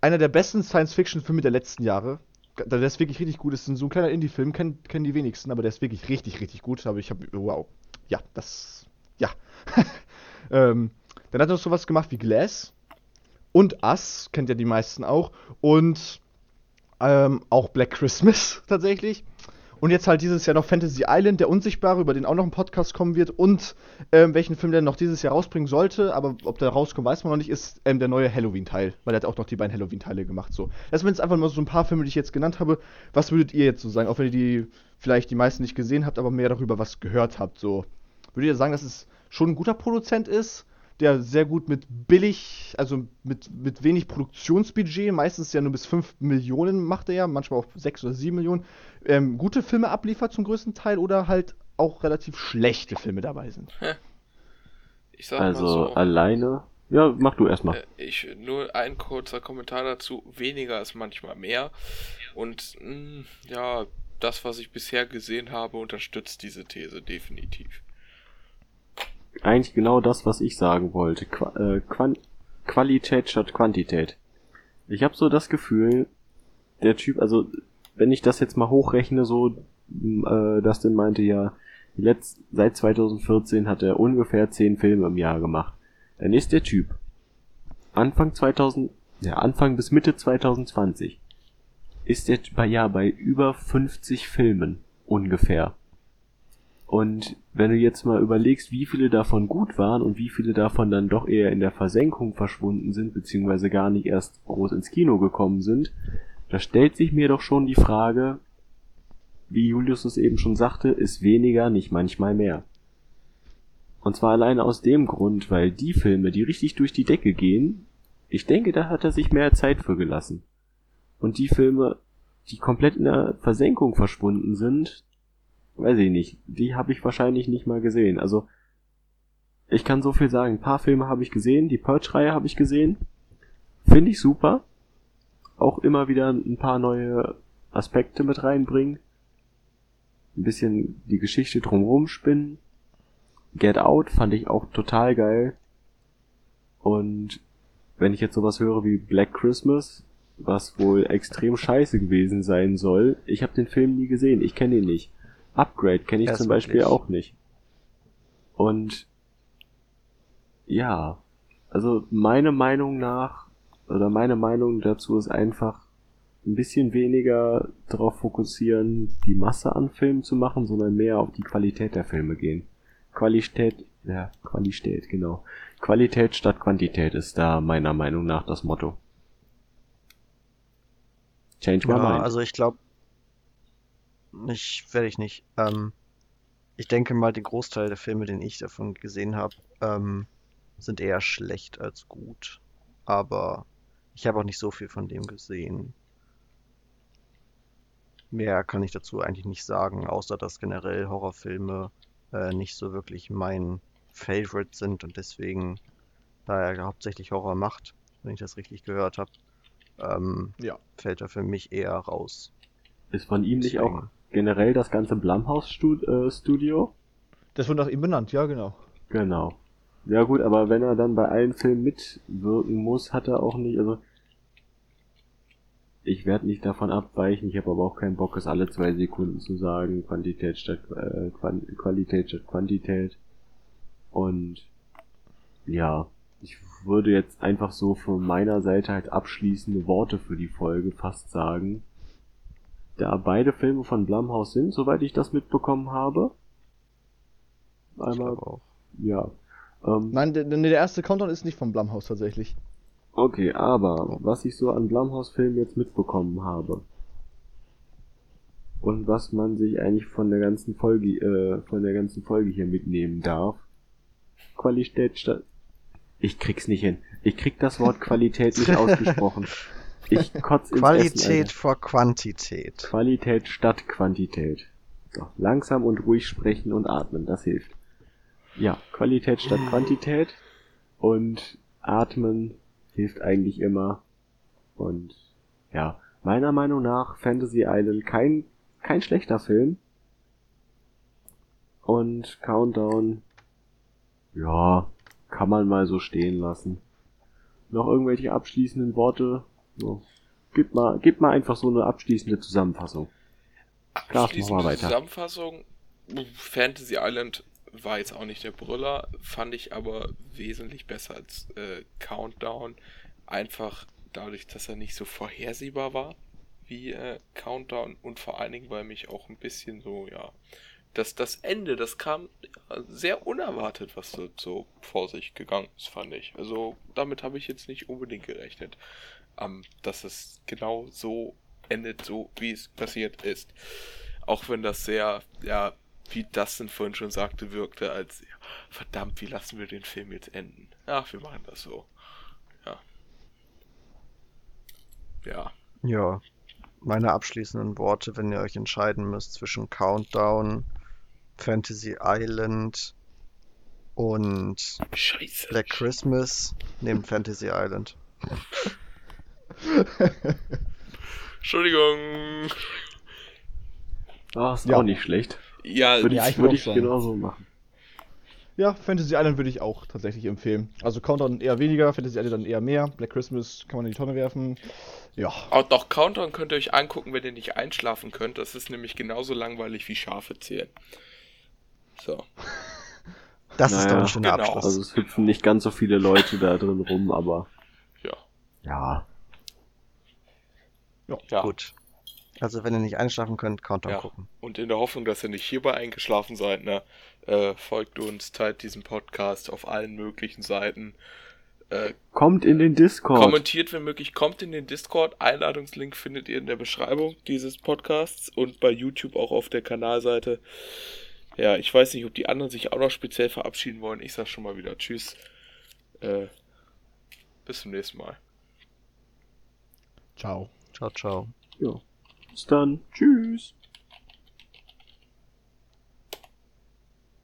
Speaker 2: einer der besten Science-Fiction-Filme der letzten Jahre. Der ist wirklich richtig gut. Das ist so ein kleiner Indie-Film, kennen, kennen die wenigsten, aber der ist wirklich richtig, richtig gut. Aber ich habe, wow. Ja, das, ja. ähm, dann hat er noch sowas gemacht wie Glass und Us, kennt ja die meisten auch. Und ähm, auch Black Christmas tatsächlich. Und jetzt halt dieses Jahr noch Fantasy Island, der Unsichtbare, über den auch noch ein Podcast kommen wird. Und ähm, welchen Film der noch dieses Jahr rausbringen sollte, aber ob der rauskommt, weiß man noch nicht, ist ähm, der neue Halloween-Teil. Weil er hat auch noch die beiden Halloween-Teile gemacht. So. Das sind jetzt einfach mal so ein paar Filme, die ich jetzt genannt habe. Was würdet ihr jetzt so sagen? Auch wenn ihr die vielleicht die meisten nicht gesehen habt, aber mehr darüber was gehört habt. So. Würdet ihr sagen, dass es schon ein guter Produzent ist? Der sehr gut mit billig, also mit, mit wenig Produktionsbudget, meistens ja nur bis 5 Millionen macht er ja, manchmal auch 6 oder 7 Millionen, ähm, gute Filme abliefert zum größten Teil oder halt auch relativ schlechte Filme dabei sind.
Speaker 3: Ich sag also mal so, alleine. Ja, mach du erstmal.
Speaker 1: Äh, ich nur ein kurzer Kommentar dazu. Weniger ist manchmal mehr. Und mh, mm, ja, das, was ich bisher gesehen habe, unterstützt diese These definitiv
Speaker 3: eigentlich genau das, was ich sagen wollte. Qu äh, Quant Qualität statt Quantität. Ich habe so das Gefühl, der Typ, also wenn ich das jetzt mal hochrechne, so, äh, Dustin meinte ja, letzt, seit 2014 hat er ungefähr 10 Filme im Jahr gemacht. Dann ist der Typ Anfang 2000, ja, Anfang bis Mitte 2020 ist der bei, ja, bei über 50 Filmen ungefähr. Und wenn du jetzt mal überlegst, wie viele davon gut waren und wie viele davon dann doch eher in der Versenkung verschwunden sind, beziehungsweise gar nicht erst groß ins Kino gekommen sind, da stellt sich mir doch schon die Frage, wie Julius es eben schon sagte, ist weniger nicht manchmal mehr. Und zwar alleine aus dem Grund, weil die Filme, die richtig durch die Decke gehen, ich denke, da hat er sich mehr Zeit für gelassen. Und die Filme, die komplett in der Versenkung verschwunden sind, weiß ich nicht, die habe ich wahrscheinlich nicht mal gesehen. Also, ich kann so viel sagen. Ein paar Filme habe ich gesehen, die Purge-Reihe habe ich gesehen. Finde ich super. Auch immer wieder ein paar neue Aspekte mit reinbringen. Ein bisschen die Geschichte drumherum spinnen. Get Out fand ich auch total geil. Und wenn ich jetzt sowas höre wie Black Christmas, was wohl extrem scheiße gewesen sein soll, ich habe den Film nie gesehen, ich kenne ihn nicht. Upgrade kenne ich Erst zum Beispiel wirklich. auch nicht. Und ja, also meine Meinung nach, oder meine Meinung dazu ist einfach ein bisschen weniger darauf fokussieren, die Masse an Filmen zu machen, sondern mehr auf die Qualität der Filme gehen. Qualität, ja, Qualität, genau. Qualität statt Quantität ist da meiner Meinung nach das Motto.
Speaker 4: Change my ja, mind. Also ich glaube, ich werde ich nicht. Ähm, ich denke mal, den Großteil der Filme, den ich davon gesehen habe, ähm, sind eher schlecht als gut. Aber ich habe auch nicht so viel von dem gesehen. Mehr kann ich dazu eigentlich nicht sagen, außer dass generell Horrorfilme äh, nicht so wirklich mein Favorite sind und deswegen, da er hauptsächlich Horror macht, wenn ich das richtig gehört habe, ähm, ja. fällt er für mich eher raus.
Speaker 3: Ist von ihm nicht auch generell das ganze Blumhouse-Studio. Äh,
Speaker 2: das wird nach ihm benannt, ja, genau.
Speaker 3: Genau. Ja gut, aber wenn er dann bei allen Filmen mitwirken muss, hat er auch nicht, also ich werde nicht davon abweichen, ich habe aber auch keinen Bock, es alle zwei Sekunden zu sagen, Quantität statt äh, Qualität statt Quantität. Und ja, ich würde jetzt einfach so von meiner Seite halt abschließende Worte für die Folge fast sagen da beide Filme von Blumhouse sind, soweit ich das mitbekommen habe.
Speaker 4: Einmal auch.
Speaker 2: Ja. Ähm, Nein, der, der erste Countdown ist nicht von Blumhouse tatsächlich.
Speaker 3: Okay, aber was ich so an Blumhouse-Filmen jetzt mitbekommen habe und was man sich eigentlich von der ganzen Folge, äh, von der ganzen Folge hier mitnehmen darf. Qualität statt. Ich krieg's nicht hin. Ich krieg das Wort Qualität nicht ausgesprochen.
Speaker 4: Ich kotze ins Qualität Essen, vor Quantität.
Speaker 3: Qualität statt Quantität. So, langsam und ruhig sprechen und atmen, das hilft. Ja, Qualität statt Quantität und atmen hilft eigentlich immer. Und ja, meiner Meinung nach Fantasy Island kein kein schlechter Film. Und Countdown ja, kann man mal so stehen lassen. Noch irgendwelche abschließenden Worte so. Gib mal, gib mal einfach so eine abschließende Zusammenfassung.
Speaker 1: Abschließende Klar, weiter. Zusammenfassung. Fantasy Island war jetzt auch nicht der Brüller, fand ich aber wesentlich besser als äh, Countdown. Einfach dadurch, dass er nicht so vorhersehbar war. wie äh, Countdown und vor allen Dingen, weil mich auch ein bisschen so, ja, das, das Ende, das kam sehr unerwartet, was so vor sich gegangen ist, fand ich. Also damit habe ich jetzt nicht unbedingt gerechnet, ähm, dass es genau so endet, so wie es passiert ist. Auch wenn das sehr, ja, wie Dustin vorhin schon sagte, wirkte als, ja, verdammt, wie lassen wir den Film jetzt enden? Ach, wir machen das so. Ja. Ja.
Speaker 4: Ja. Meine abschließenden Worte, wenn ihr euch entscheiden müsst zwischen Countdown, Fantasy Island und
Speaker 1: Scheiße.
Speaker 4: Black Christmas, nehmt Fantasy Island.
Speaker 1: Entschuldigung.
Speaker 3: Ah, ist
Speaker 2: Ja.
Speaker 3: auch nicht schlecht.
Speaker 1: Ja,
Speaker 3: Würde
Speaker 2: Ja,
Speaker 3: ich,
Speaker 2: würd
Speaker 3: ich genauso machen.
Speaker 2: Ja, Fantasy Island würde ich auch tatsächlich empfehlen. Also Countdown eher weniger, Fantasy Island dann eher mehr. Black Christmas kann man in die Tonne werfen. Ja,
Speaker 1: Auch doch Countdown könnt ihr euch angucken, wenn ihr nicht einschlafen könnt. Das ist nämlich genauso langweilig wie Schafe zählen. So.
Speaker 4: Das ist doch
Speaker 3: Naja,
Speaker 4: ein schöner
Speaker 1: genau.
Speaker 4: Abschluss.
Speaker 3: Also es hüpfen nicht ganz so viele Leute da drin rum, aber
Speaker 1: Ja.
Speaker 3: ja.
Speaker 1: Ja.
Speaker 4: Gut. Also wenn ihr nicht einschlafen könnt, Countdown
Speaker 1: Ja.
Speaker 4: gucken.
Speaker 1: Und in der Hoffnung, dass ihr nicht hierbei eingeschlafen seid, ne, äh, folgt uns, teilt diesen Podcast auf allen möglichen Seiten. Äh,
Speaker 3: Kommt in den Discord.
Speaker 1: kommentiert, wenn möglich, kommt in den Discord. Einladungslink findet ihr in der Beschreibung dieses Podcasts und bei YouTube auch auf der Kanalseite. Ja, ich weiß nicht, ob die anderen sich auch noch speziell verabschieden wollen. Ich sag schon mal wieder Tschüss. Äh, bis zum nächsten Mal.
Speaker 2: ciao.
Speaker 4: Ciao, ciao.
Speaker 3: Ja. Bis dann. Tschüss.